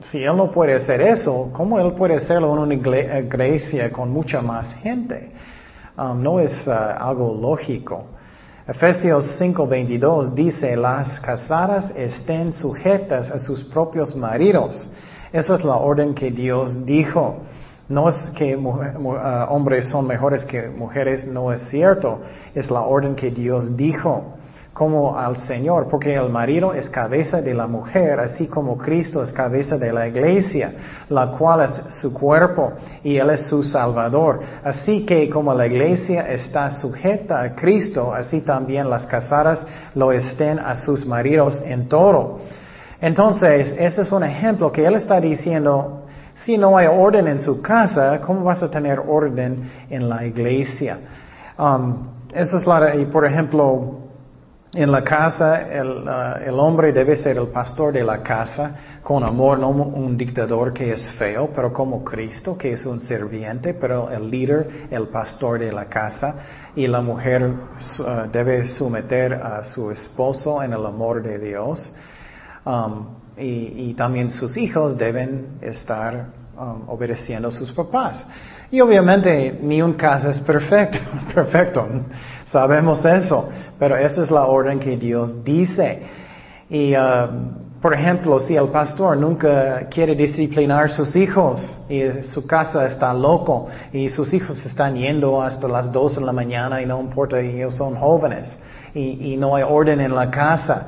Si él no puede hacer eso, ¿cómo él puede hacerlo en una iglesia con mucha más gente? Um, no es uh, algo lógico. Efesios 5:22 dice, las casadas estén sujetas a sus propios maridos. Esa es la orden que Dios dijo. No es que uh, hombres son mejores que mujeres, no es cierto. Es la orden que Dios dijo como al Señor, porque el marido es cabeza de la mujer, así como Cristo es cabeza de la iglesia, la cual es su cuerpo y Él es su Salvador. Así que como la iglesia está sujeta a Cristo, así también las casadas lo estén a sus maridos en todo. Entonces, ese es un ejemplo que Él está diciendo, si no hay orden en su casa, ¿cómo vas a tener orden en la iglesia? Um, eso es la, y por ejemplo, en la casa, uh, el, hombre debe ser el pastor de la casa, con amor, no un dictador que es feo, pero como Cristo, que es un serviente, pero el líder, el pastor de la casa, y la mujer uh, debe someter a su esposo en el amor de Dios, um, y, también sus hijos deben estar um, obedeciendo a sus papás. Y obviamente ni un caso es perfecto, (laughs) perfecto, sabemos eso. Pero esa es la orden que Dios dice. Y, uh, por ejemplo, si el pastor nunca quiere disciplinar a sus hijos y su casa está loco y sus hijos están yendo hasta las dos de la mañana y no importa, ellos son jóvenes y, no hay orden en la casa,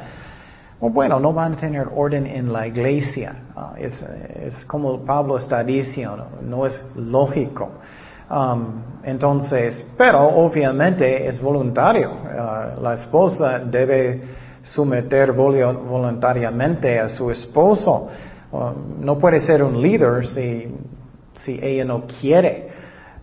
bueno, no van a tener orden en la iglesia. Uh, es, como Pablo está diciendo, no es lógico. Um, entonces, pero obviamente es voluntario. Uh, la esposa debe someter voluntariamente a su esposo. Um, no puede ser un líder si, si ella no quiere.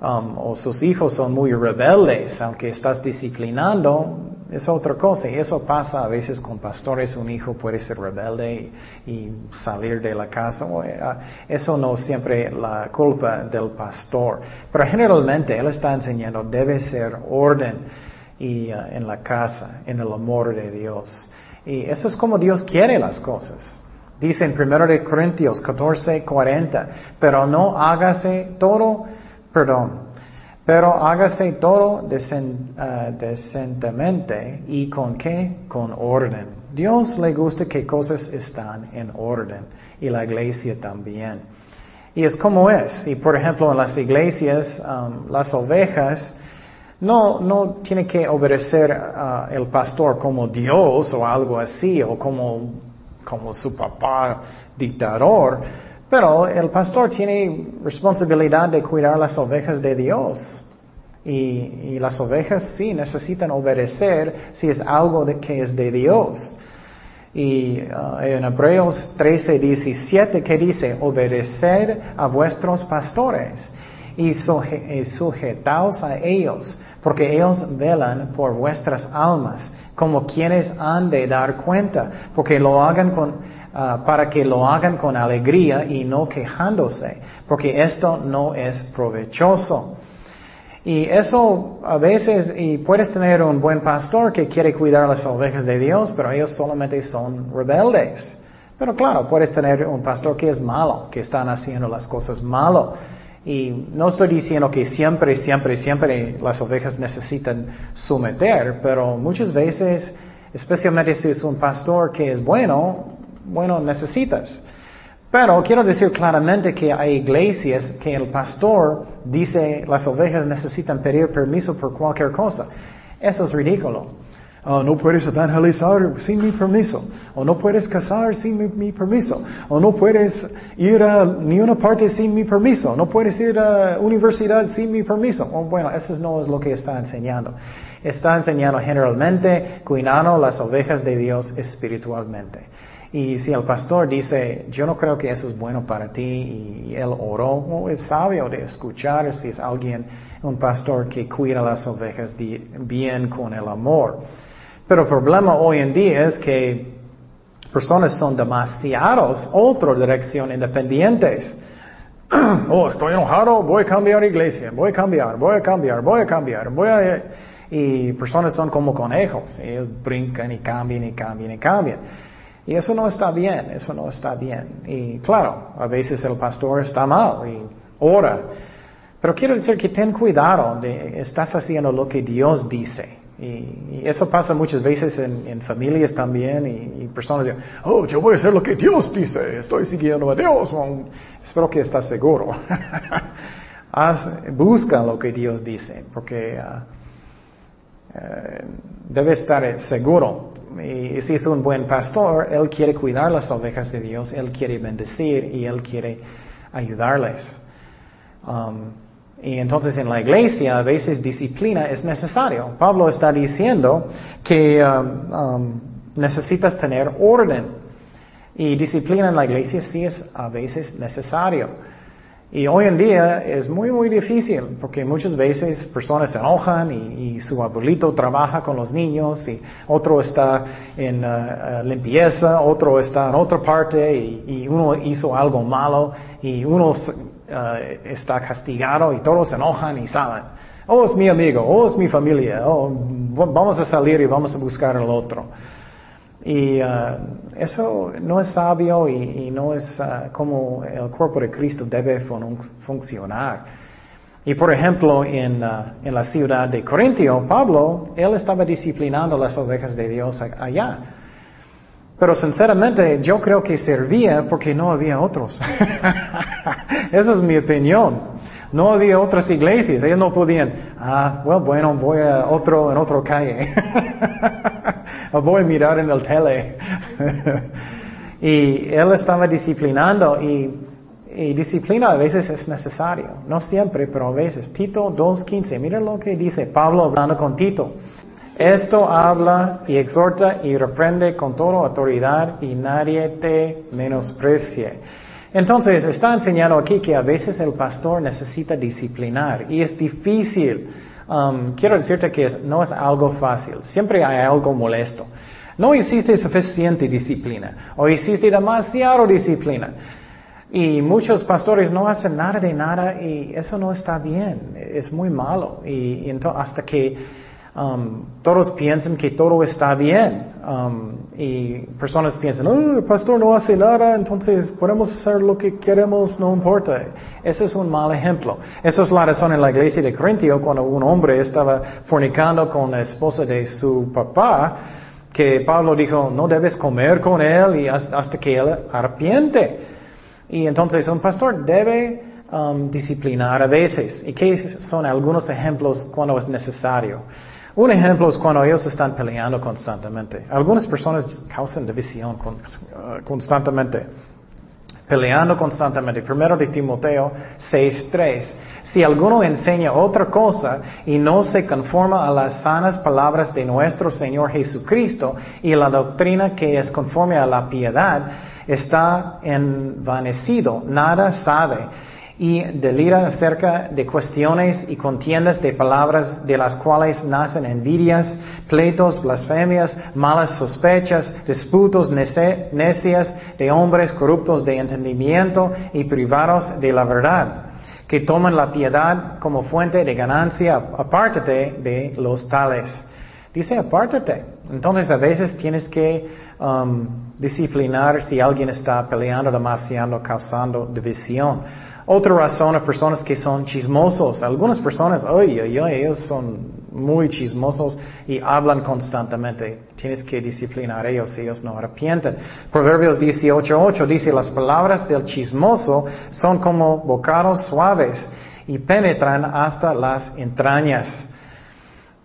Um, o sus hijos son muy rebeldes, aunque estás disciplinando, es otra cosa. Y eso pasa a veces con pastores. Un hijo puede ser rebelde y, salir de la casa. Eh, ah, eso no es siempre la culpa del pastor. Pero generalmente él está enseñando, debe ser orden y, ah, en la casa, en el amor de Dios. Y eso es como Dios quiere las cosas. Dice en 1 Corintios 14, 40, pero no hágase todo, perdón, pero hágase todo ah, decentemente y con qué? Con orden. Dios le gusta que cosas están en orden y la iglesia también. Y es como es. Y por ejemplo en las iglesias, um, las ovejas no, no tienen que obedecer al el pastor como Dios o algo así, o como, como su papá dictador, pero el pastor tiene responsabilidad de cuidar las ovejas de Dios. Y, las ovejas sí necesitan obedecer si es algo de, que es de Dios. Y uh, en Hebreos 13, 17 que dice, obedeced a vuestros pastores y, sujetaos a ellos, porque ellos velan por vuestras almas como quienes han de dar cuenta, porque lo hagan con, ah, para que lo hagan con alegría y no quejándose, porque esto no es provechoso. Y eso a veces, y puedes tener un buen pastor que quiere cuidar las ovejas de Dios, pero ellos solamente son rebeldes. Pero claro, puedes tener un pastor que es malo, que están haciendo las cosas malo. Y no estoy diciendo que siempre, siempre, siempre las ovejas necesitan someter, pero muchas veces, especialmente si es un pastor que es bueno, bueno, necesitas. Pero quiero decir claramente que hay iglesias que el pastor dice las ovejas necesitan pedir permiso por cualquier cosa. Eso es ridículo. Oh, no puedes evangelizar sin mi permiso. O no puedes casar sin mi, permiso. O no puedes ir a ni una parte sin mi permiso. No puedes ir a universidad sin mi permiso. Oh, bueno, eso no es lo que está enseñando. Está enseñando generalmente cuidando las ovejas de Dios espiritualmente. Y si el pastor dice, yo no creo que eso es bueno para ti, y él oró, oh, es sabio de escuchar si es alguien, un pastor que cuida las ovejas bien con el amor. Pero el problema hoy en día es que personas son demasiados otra dirección independientes. (clears throat) oh, estoy enojado, voy a cambiar iglesia, voy a cambiar, voy a cambiar, voy a cambiar, voy a... Y personas son como conejos, ellos brincan y cambian y cambian y cambian. Y eso no está bien, eso no está bien. Y claro, a veces el pastor está mal y ora. Pero quiero decir que ten cuidado, de, estás haciendo lo que Dios dice. Y, eso pasa muchas veces en, familias también y, personas dicen, oh, yo voy a hacer lo que Dios dice, estoy siguiendo a Dios. espero que estás seguro. (laughs) busca lo que Dios dice, porque uh, uh, debe estar seguro y si es un buen pastor, él quiere cuidar las ovejas de Dios, él quiere bendecir y él quiere ayudarles. Um, y entonces en la iglesia a veces disciplina es necesario. Pablo está diciendo que um, um, necesitas tener orden. Y disciplina en la iglesia sí es a veces necesario. Y hoy en día es muy, muy difícil porque muchas veces personas se enojan y, su abuelito trabaja con los niños y otro está en uh, limpieza, otro está en otra parte y, uno hizo algo malo y uno uh, está castigado y todos se enojan y salen. Oh, es mi amigo, oh, es mi familia, oh, vamos a salir y vamos a buscar al otro. Y uh, eso no es sabio y, no es uh, como el cuerpo de Cristo debe funcionar. Y por ejemplo, en, uh, en, la ciudad de Corintio, Pablo, él estaba disciplinando las ovejas de Dios allá. Pero sinceramente yo creo que servía porque no había otros. (laughs) Esa es mi opinión. No había otras iglesias, ellos no podían, ah, bueno, voy a otro, en otra calle. (laughs) voy a mirar en el tele. (laughs) y él estaba disciplinando y, y, disciplina a veces es necesario. No siempre, pero a veces. Tito 2.15, miren lo que dice Pablo hablando con Tito. Esto habla y exhorta y reprende con toda autoridad y nadie te menosprecie. Entonces, está enseñando aquí que a veces el pastor necesita disciplinar y es difícil. Um, quiero decirte que no es algo fácil, siempre hay algo molesto. No existe suficiente disciplina o existe demasiado disciplina. Y muchos pastores no hacen nada de nada y eso no está bien, es muy malo. Y, hasta que um, todos piensan que todo está bien. Um, y personas piensan, oh, el pastor no hace nada, entonces podemos hacer lo que queremos, no importa. Ese es un mal ejemplo. Esa es la razón en la iglesia de Corintio, cuando un hombre estaba fornicando con la esposa de su papá, que Pablo dijo, no debes comer con él y hasta que él arrepiente. Y entonces un pastor debe um, disciplinar a veces. ¿Y qué son algunos ejemplos cuando es necesario? Un ejemplo es cuando ellos están peleando constantemente. Algunas personas causan división uh, constantemente. Peleando constantemente. Primero de Timoteo 6.3. Si alguno enseña otra cosa y no se conforma a las sanas palabras de nuestro Señor Jesucristo y la doctrina que es conforme a la piedad, está envanecido, nada sabe y delira acerca de cuestiones y contiendas de palabras de las cuales nacen envidias, pleitos, blasfemias, malas sospechas, disputos necias de hombres corruptos de entendimiento y privados de la verdad, que toman la piedad como fuente de ganancia, apártate de los tales. Dice apártate. Entonces a veces tienes que um, disciplinar si alguien está peleando demasiado, causando división. Otra razón es personas que son chismosos. Algunas personas, oye, oye, ellos son muy chismosos y hablan constantemente. Tienes que disciplinar a ellos si ellos no arrepienten. Proverbios 18.8 dice, las palabras del chismoso son como bocados suaves y penetran hasta las entrañas.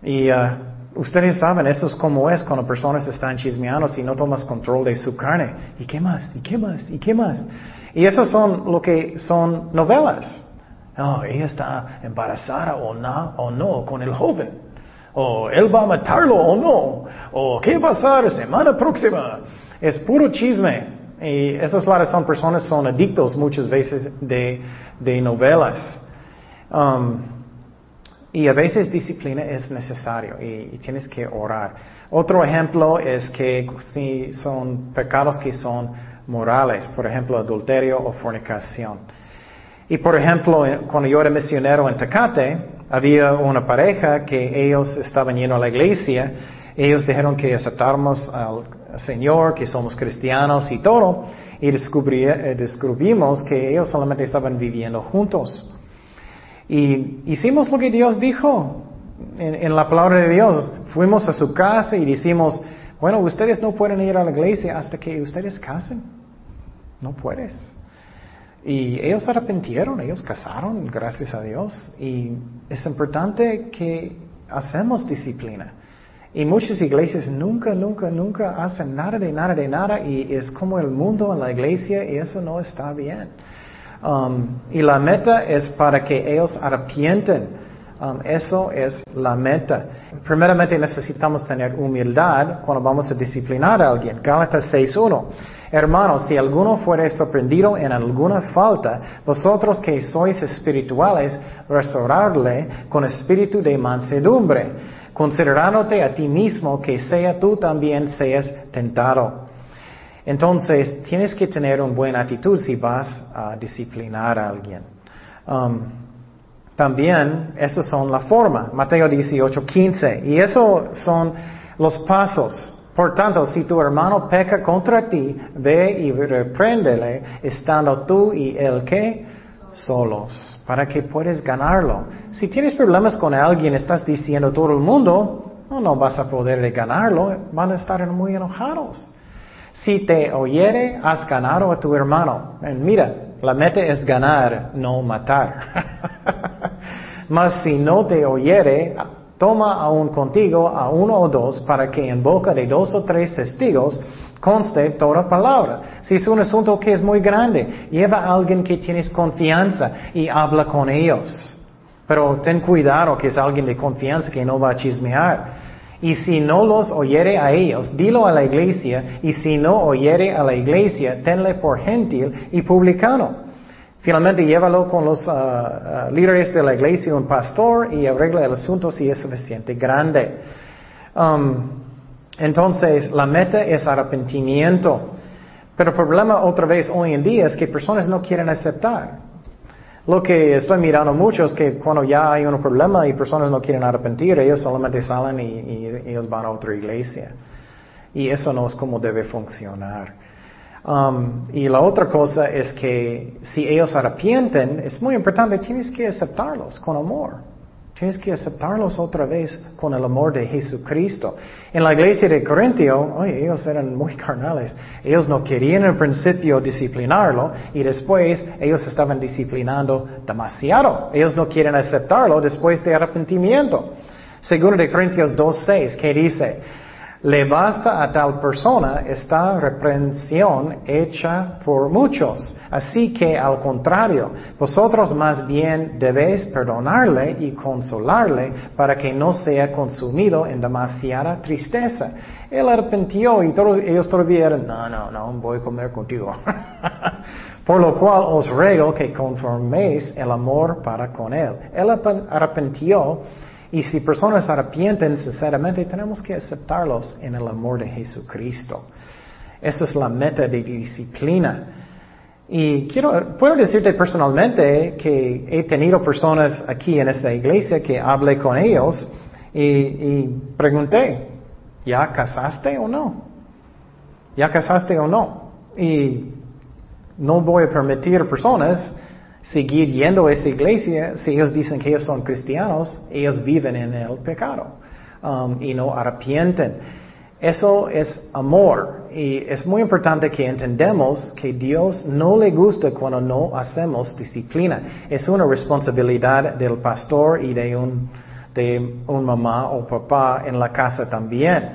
Y uh, ustedes saben, eso es como es cuando personas están chismeando si no tomas control de su carne. ¿Y qué más? ¿Y qué más? ¿Y qué más? Y eso son lo que son novelas. Ella está embarazada o no, o no con el joven. O él va a matarlo o no. O qué va a pasar semana próxima. Es puro chisme. Y esas son personas son adictos muchas veces de, de novelas. Um, y a veces disciplina es necesario y, y, tienes que orar. Otro ejemplo es que si son pecados que son morales, por ejemplo, adulterio o fornicación. Y por ejemplo, cuando yo era misionero en Tecate, había una pareja que ellos estaban yendo a la iglesia, ellos dijeron que aceptáramos al Señor, que somos cristianos y todo, y eh, descubrimos que ellos solamente estaban viviendo juntos. Y hicimos lo que Dios dijo en, en la palabra de Dios. Fuimos a su casa y decimos, bueno, ustedes no pueden ir a la iglesia hasta que ustedes casen. No puedes. Y ellos arrepintieron, ellos casaron, gracias a Dios. Y es importante que hacemos disciplina. Y muchas iglesias nunca, nunca, nunca hacen nada de nada de nada y es como el mundo en la iglesia y eso no está bien. Um, y la meta es para que ellos arrepienten. Um, eso es la meta. Primeramente necesitamos tener humildad cuando vamos a disciplinar a alguien. Gálatas 6.1. Hermanos, si alguno fuere sorprendido en alguna falta, vosotros que sois espirituales, restaurarle con espíritu de mansedumbre, considerándote a ti mismo que sea tú también seas tentado. Entonces, tienes que tener una buena actitud si vas a disciplinar a alguien. Um, también, esas son la forma. Mateo 18, 15. Y eso son los pasos. Por tanto, si tu hermano peca contra ti, ve y repréndele, estando tú y él que solos, para que puedas ganarlo. Si tienes problemas con alguien, estás diciendo todo el mundo, no, no vas a poder ganarlo, van a estar muy enojados. Si te oyere, has ganado a tu hermano. Mira, la meta es ganar, no matar. (laughs) Mas si no te oyere, toma aún contigo a uno o dos para que en boca de dos o tres testigos conste toda palabra. Si es un asunto que es muy grande, lleva a alguien que tienes confianza y habla con ellos. Pero ten cuidado que es alguien de confianza que no va a chismear. Y si no los oyere a ellos, dilo a la iglesia, y si no oyere a la iglesia, tenle por gentil y publicano. Finalmente, llévalo con los uh, uh, líderes de la iglesia, un pastor, y arregla el asunto si es suficiente grande. Um, entonces, la meta es arrepentimiento. Pero el problema otra vez hoy en día es que personas no quieren aceptar. Lo que estoy mirando mucho es que cuando ya hay un problema y personas no quieren arrepentir, ellos solamente salen y, y ellos van a otra iglesia. Y eso no es como debe funcionar. Um, y la otra cosa es que si ellos arrepienten, es muy importante, tienes que aceptarlos con amor. Tienes que aceptarlos otra vez con el amor de Jesucristo. En la iglesia de Corintio, ellos eran muy carnales. Ellos no querían al principio disciplinarlo y después ellos estaban disciplinando demasiado. Ellos no quieren aceptarlo después de arrepentimiento. Segundo de Corintios 2.6, que dice, le basta a tal persona esta reprensión hecha por muchos. Así que al contrario, vosotros más bien debéis perdonarle y consolarle para que no sea consumido en demasiada tristeza. Él arrepintió y todos, ellos todavía eran, no, no, no, voy a comer contigo. (laughs) Por lo cual os ruego que conforméis el amor para con Él. Él arrepintió y si personas arrepienten sinceramente, tenemos que aceptarlos en el amor de Jesucristo. Esa es la meta de disciplina. Y quiero, puedo decirte personalmente que he tenido personas aquí en esta iglesia que hablé con ellos y, y pregunté, ¿ya casaste o no? ¿Ya casaste o no? Y no voy a permitir personas seguir yendo a esa iglesia si ellos dicen que ellos son cristianos, ellos viven en el pecado um, y no arrepienten. Eso es amor y es muy importante que entendamos que Dios no le gusta cuando no hacemos disciplina. Es una responsabilidad del pastor y de un, de un mamá o papá en la casa también.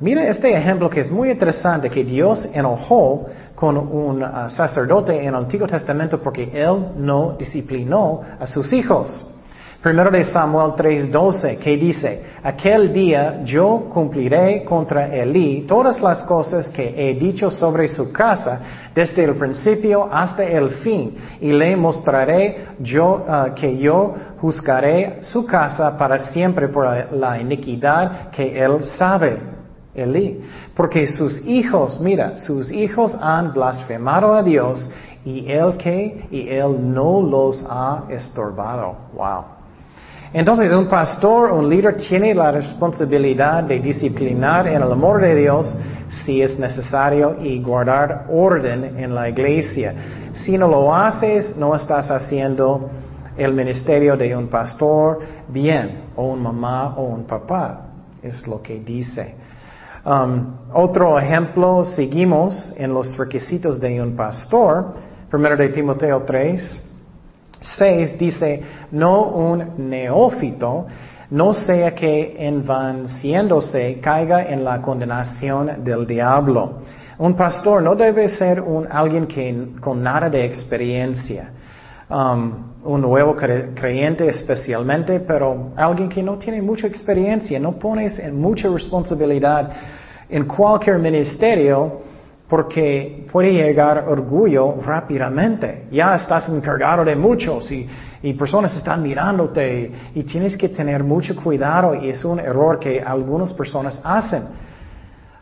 Mira este ejemplo que es muy interesante, que Dios enojó con un uh, sacerdote en el Antiguo Testamento porque él no disciplinó a sus hijos. Primero de Samuel 3:12, que dice, aquel día yo cumpliré contra Elí todas las cosas que he dicho sobre su casa desde el principio hasta el fin, y le mostraré yo uh, que yo juzgaré su casa para siempre por la iniquidad que él sabe. Elí. Porque sus hijos, mira, sus hijos han blasfemado a Dios y él que, y él no los ha estorbado. Wow. Entonces un pastor, un líder tiene la responsabilidad de disciplinar en el amor de Dios si es necesario y guardar orden en la iglesia. Si no lo haces, no estás haciendo el ministerio de un pastor bien, o un mamá o un papá. Es lo que dice. Um, otro ejemplo, seguimos en los requisitos de un pastor. Primero de Timoteo 3, 6 dice, no un neófito, no sea que envanciéndose caiga en la condenación del diablo. Un pastor no debe ser un alguien que con nada de experiencia. Um, un nuevo creyente especialmente, pero alguien que no tiene mucha experiencia, no pones mucha responsabilidad en cualquier ministerio porque puede llegar orgullo rápidamente. Ya estás encargado de muchos y, y, personas están mirándote y tienes que tener mucho cuidado y es un error que algunas personas hacen.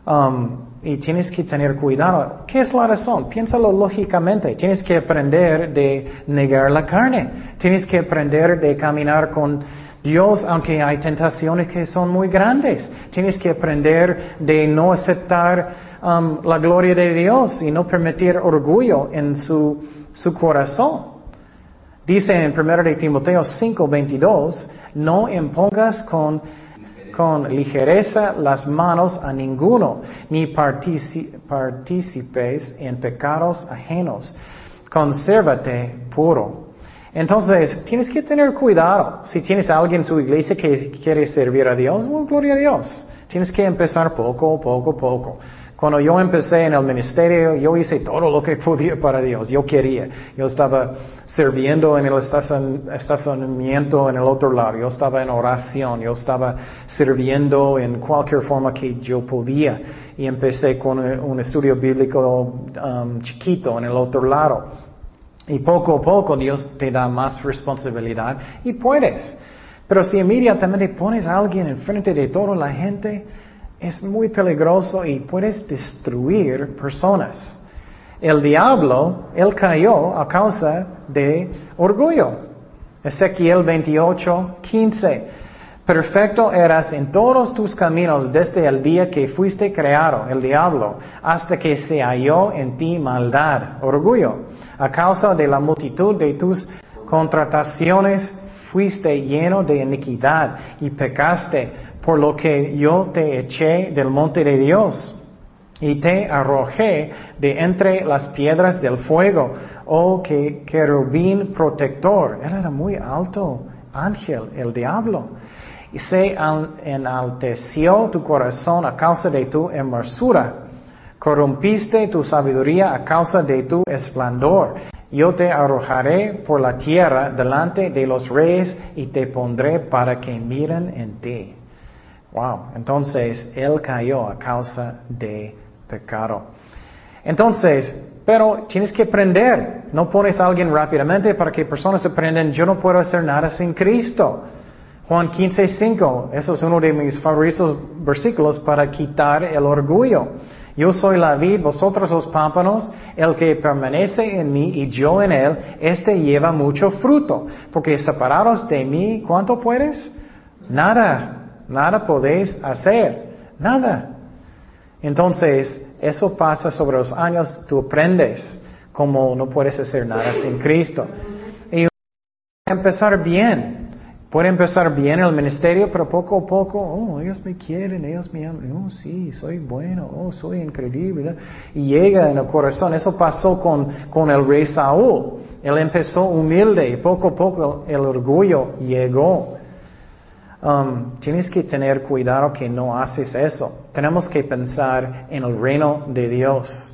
Um, y tienes que tener cuidado. ¿Qué es la razón? Piénsalo lógicamente. Tienes que aprender de negar la carne. Tienes que aprender de caminar con Dios, aunque hay tentaciones que son muy grandes. Tienes que aprender de no aceptar um, la gloria de Dios y no permitir orgullo en su, su corazón. Dice en 1 de Timoteo 5:22, no impongas con con ligereza las manos a ninguno, ni participes en pecados ajenos. Consérvate puro. Entonces, tienes que tener cuidado. Si tienes alguien en su iglesia que quiere servir a Dios, gloria a Dios. Tienes que empezar poco, poco, poco. Cuando yo empecé en el ministerio, yo hice todo lo que podía para Dios. Yo quería. Yo estaba sirviendo en el estacionamiento en el otro lado. Yo estaba en oración. Yo estaba sirviendo en cualquier forma que yo podía. Y empecé con un estudio bíblico um, chiquito en el otro lado. Y poco a poco Dios te da más responsabilidad y puedes. Pero si inmediatamente pones a alguien enfrente de toda la gente, es muy peligroso y puedes destruir personas. El diablo, él cayó a causa de orgullo. Ezequiel 28, 15. Perfecto eras en todos tus caminos desde el día que fuiste creado, el diablo, hasta que se halló en ti maldad, orgullo. A causa de la multitud de tus contrataciones fuiste lleno de iniquidad y pecaste por lo que yo te eché del monte de Dios y te arrojé de entre las piedras del fuego, oh que querubín protector. Él era muy alto, ángel, el diablo. Y se enalteció tu corazón a causa de tu hermosura. Corrompiste tu sabiduría a causa de tu esplendor. Yo te arrojaré por la tierra delante de los reyes y te pondré para que miren en ti. Wow. Entonces, él cayó a causa de pecado. Entonces, pero tienes que aprender. No pones a alguien rápidamente para que personas aprendan, yo no puedo hacer nada sin Cristo. Juan 15, 5, eso es uno de mis favoritos versículos para quitar el orgullo. Yo soy la vid, vosotros los pámpanos, el que permanece en mí y yo en él, este lleva mucho fruto, porque separados de mí, ¿cuánto puedes? Nada, nada podéis hacer, nada. Entonces, eso pasa sobre los años, tú aprendes cómo no puedes hacer nada sin Cristo. Y empezar bien, Puede empezar bien el ministerio, pero poco a poco, oh, ellos me quieren, ellos me aman, oh, sí, soy bueno, oh, soy increíble. Y llega en el corazón. Eso pasó con, con el rey Saúl. Él empezó humilde y poco a poco el orgullo llegó. Um, tienes que tener cuidado que no haces eso. Tenemos que pensar en el reino de Dios,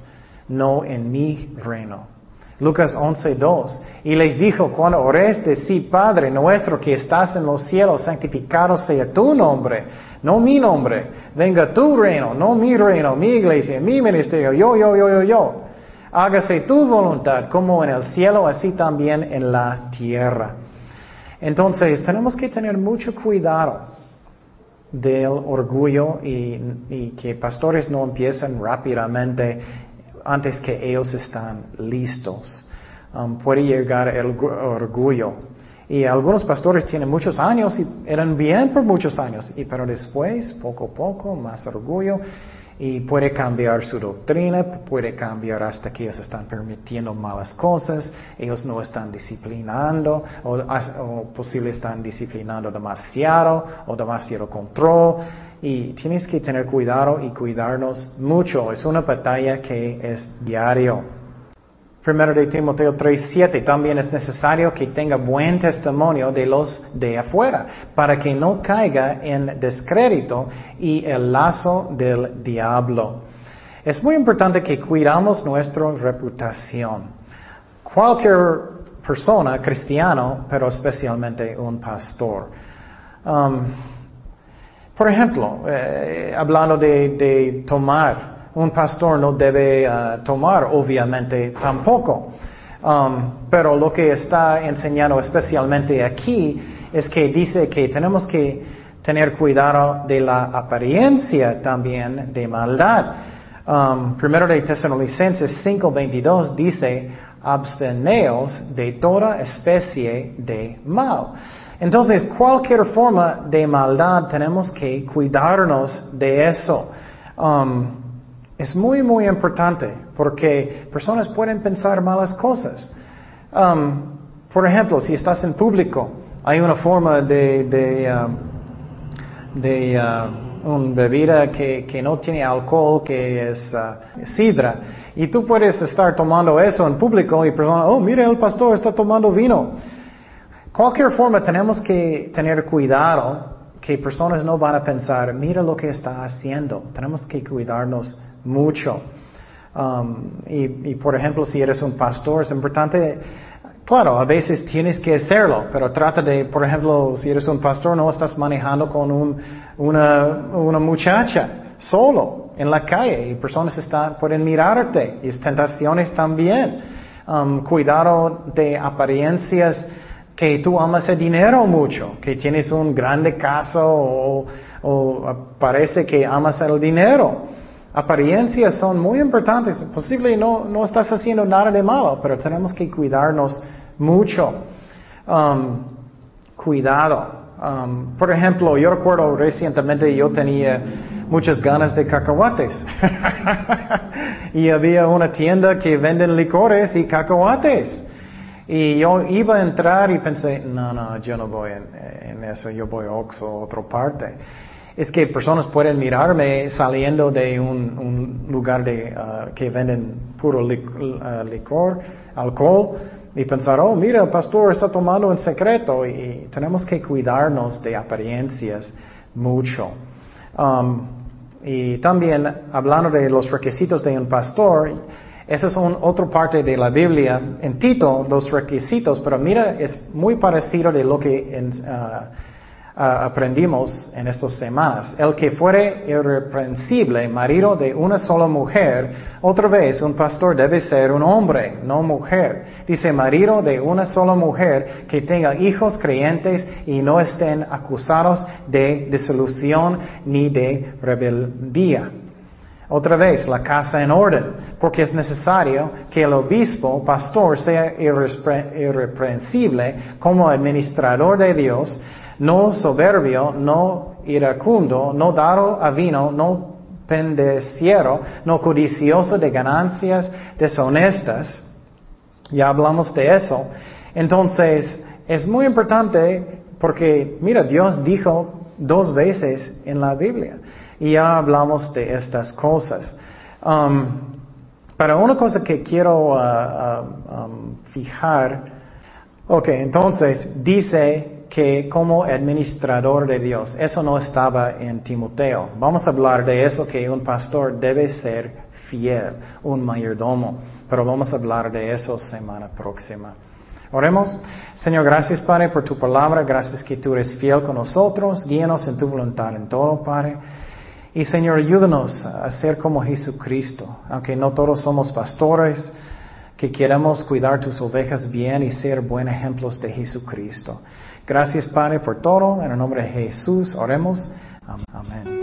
no en mi reino. Lucas 11.2. Y les dijo, cuando ores sí, Padre nuestro que estás en los cielos, santificado sea tu nombre, no mi nombre. Venga tu reino, no mi reino, mi iglesia, mi ministerio, yo, yo, yo, yo, yo. Hágase tu voluntad como en el cielo, así también en la tierra. Entonces, tenemos que tener mucho cuidado del orgullo y, que pastores no empiecen rápidamente antes que ellos están listos. Um, puede llegar el orgullo. Y algunos pastores tienen muchos años y eran bien por muchos años, y, pero después, poco a poco, más orgullo y puede cambiar su doctrina, puede cambiar hasta que ellos están permitiendo malas cosas, ellos no están disciplinando o, o posible están disciplinando demasiado o demasiado control y tienes que tener cuidado y cuidarnos mucho. Es una batalla que es diario. Primero de Timoteo 3:7 también es necesario que tenga buen testimonio de los de afuera para que no caiga en descrédito y el lazo del diablo. Es muy importante que cuidamos nuestra reputación. Cualquier persona, cristiano, pero especialmente un pastor. Um, por ejemplo, eh, hablando de, tomar, un pastor no debe uh, tomar, obviamente, tampoco. Um, pero lo que está enseñando especialmente aquí es que dice que tenemos que tener cuidado de la apariencia también de maldad. Um, primero de Tesalonicenses 5:22 dice, absteneos de toda especie de mal. Entonces, cualquier forma de maldad tenemos que cuidarnos de eso. Um, es muy, muy importante porque personas pueden pensar malas cosas. Um, por ejemplo, si estás en público, hay una forma de, de, um, uh, una bebida que, que, no tiene alcohol, que es uh, sidra. Y tú puedes estar tomando eso en público y personas, oh, mire, el pastor está tomando vino. Cualquier forma tenemos que tener cuidado que personas no van a pensar, mira lo que está haciendo. Tenemos que cuidarnos mucho. Um, y, por ejemplo, si eres un pastor, es importante, claro, a veces tienes que hacerlo, pero trata de, por ejemplo, si eres un pastor, no estás manejando con un, una, muchacha solo en la calle y personas están, pueden mirarte y tentaciones también. Um, cuidado de apariencias que tú amas el dinero mucho, que tienes un grande casa o, parece que amas el dinero. Apariencias son muy importantes. Posible no, no estás haciendo nada de malo, pero tenemos que cuidarnos mucho. Um, cuidado. Um, por ejemplo, yo recuerdo recientemente yo tenía muchas ganas de cacahuates. (laughs) y había una tienda que venden licores y cacahuates. Y yo iba a entrar y pensé, no, no, yo no voy en, eso, yo voy a Oxo, a otra parte. Es que personas pueden mirarme saliendo de un, lugar de, uh, que venden puro uh, licor, alcohol, y pensar, oh, mira, el pastor está tomando en secreto y tenemos que cuidarnos de apariencias mucho. Um, y también hablando de los requisitos de un pastor, esa es otra parte de la Biblia. En Tito, los requisitos, pero mira, es muy parecido de lo que en, uh, ah, aprendimos en estas semanas. El que fuere irreprensible, marido de una sola mujer, otra vez un pastor debe ser un hombre, no mujer. Dice marido de una sola mujer que tenga hijos creyentes y no estén acusados de disolución ni de rebeldía. Otra vez, la casa en orden, porque es necesario que el obispo, pastor, sea irreprensible como administrador de Dios, no soberbio, no iracundo, no dado a vino, no pendeciero, no codicioso de ganancias deshonestas. Ya hablamos de eso. Entonces, es muy importante porque, mira, Dios dijo dos veces en la Biblia y ya hablamos de estas cosas. Um, pero una cosa que quiero uh, uh, um, fijar, ok, entonces dice que como administrador de Dios, eso no estaba en Timoteo. Vamos a hablar de eso, que un pastor debe ser fiel, un mayordomo, pero vamos a hablar de eso semana próxima. Oremos. Señor, gracias Padre por tu palabra, gracias que tú eres fiel con nosotros, guíanos en tu voluntad en todo, Padre. Y Señor, ayúdanos a ser como Jesucristo, aunque no todos somos pastores, que queremos cuidar tus ovejas bien y ser buenos ejemplos de Jesucristo. Gracias Padre por todo, en el nombre de Jesús oremos. Amén.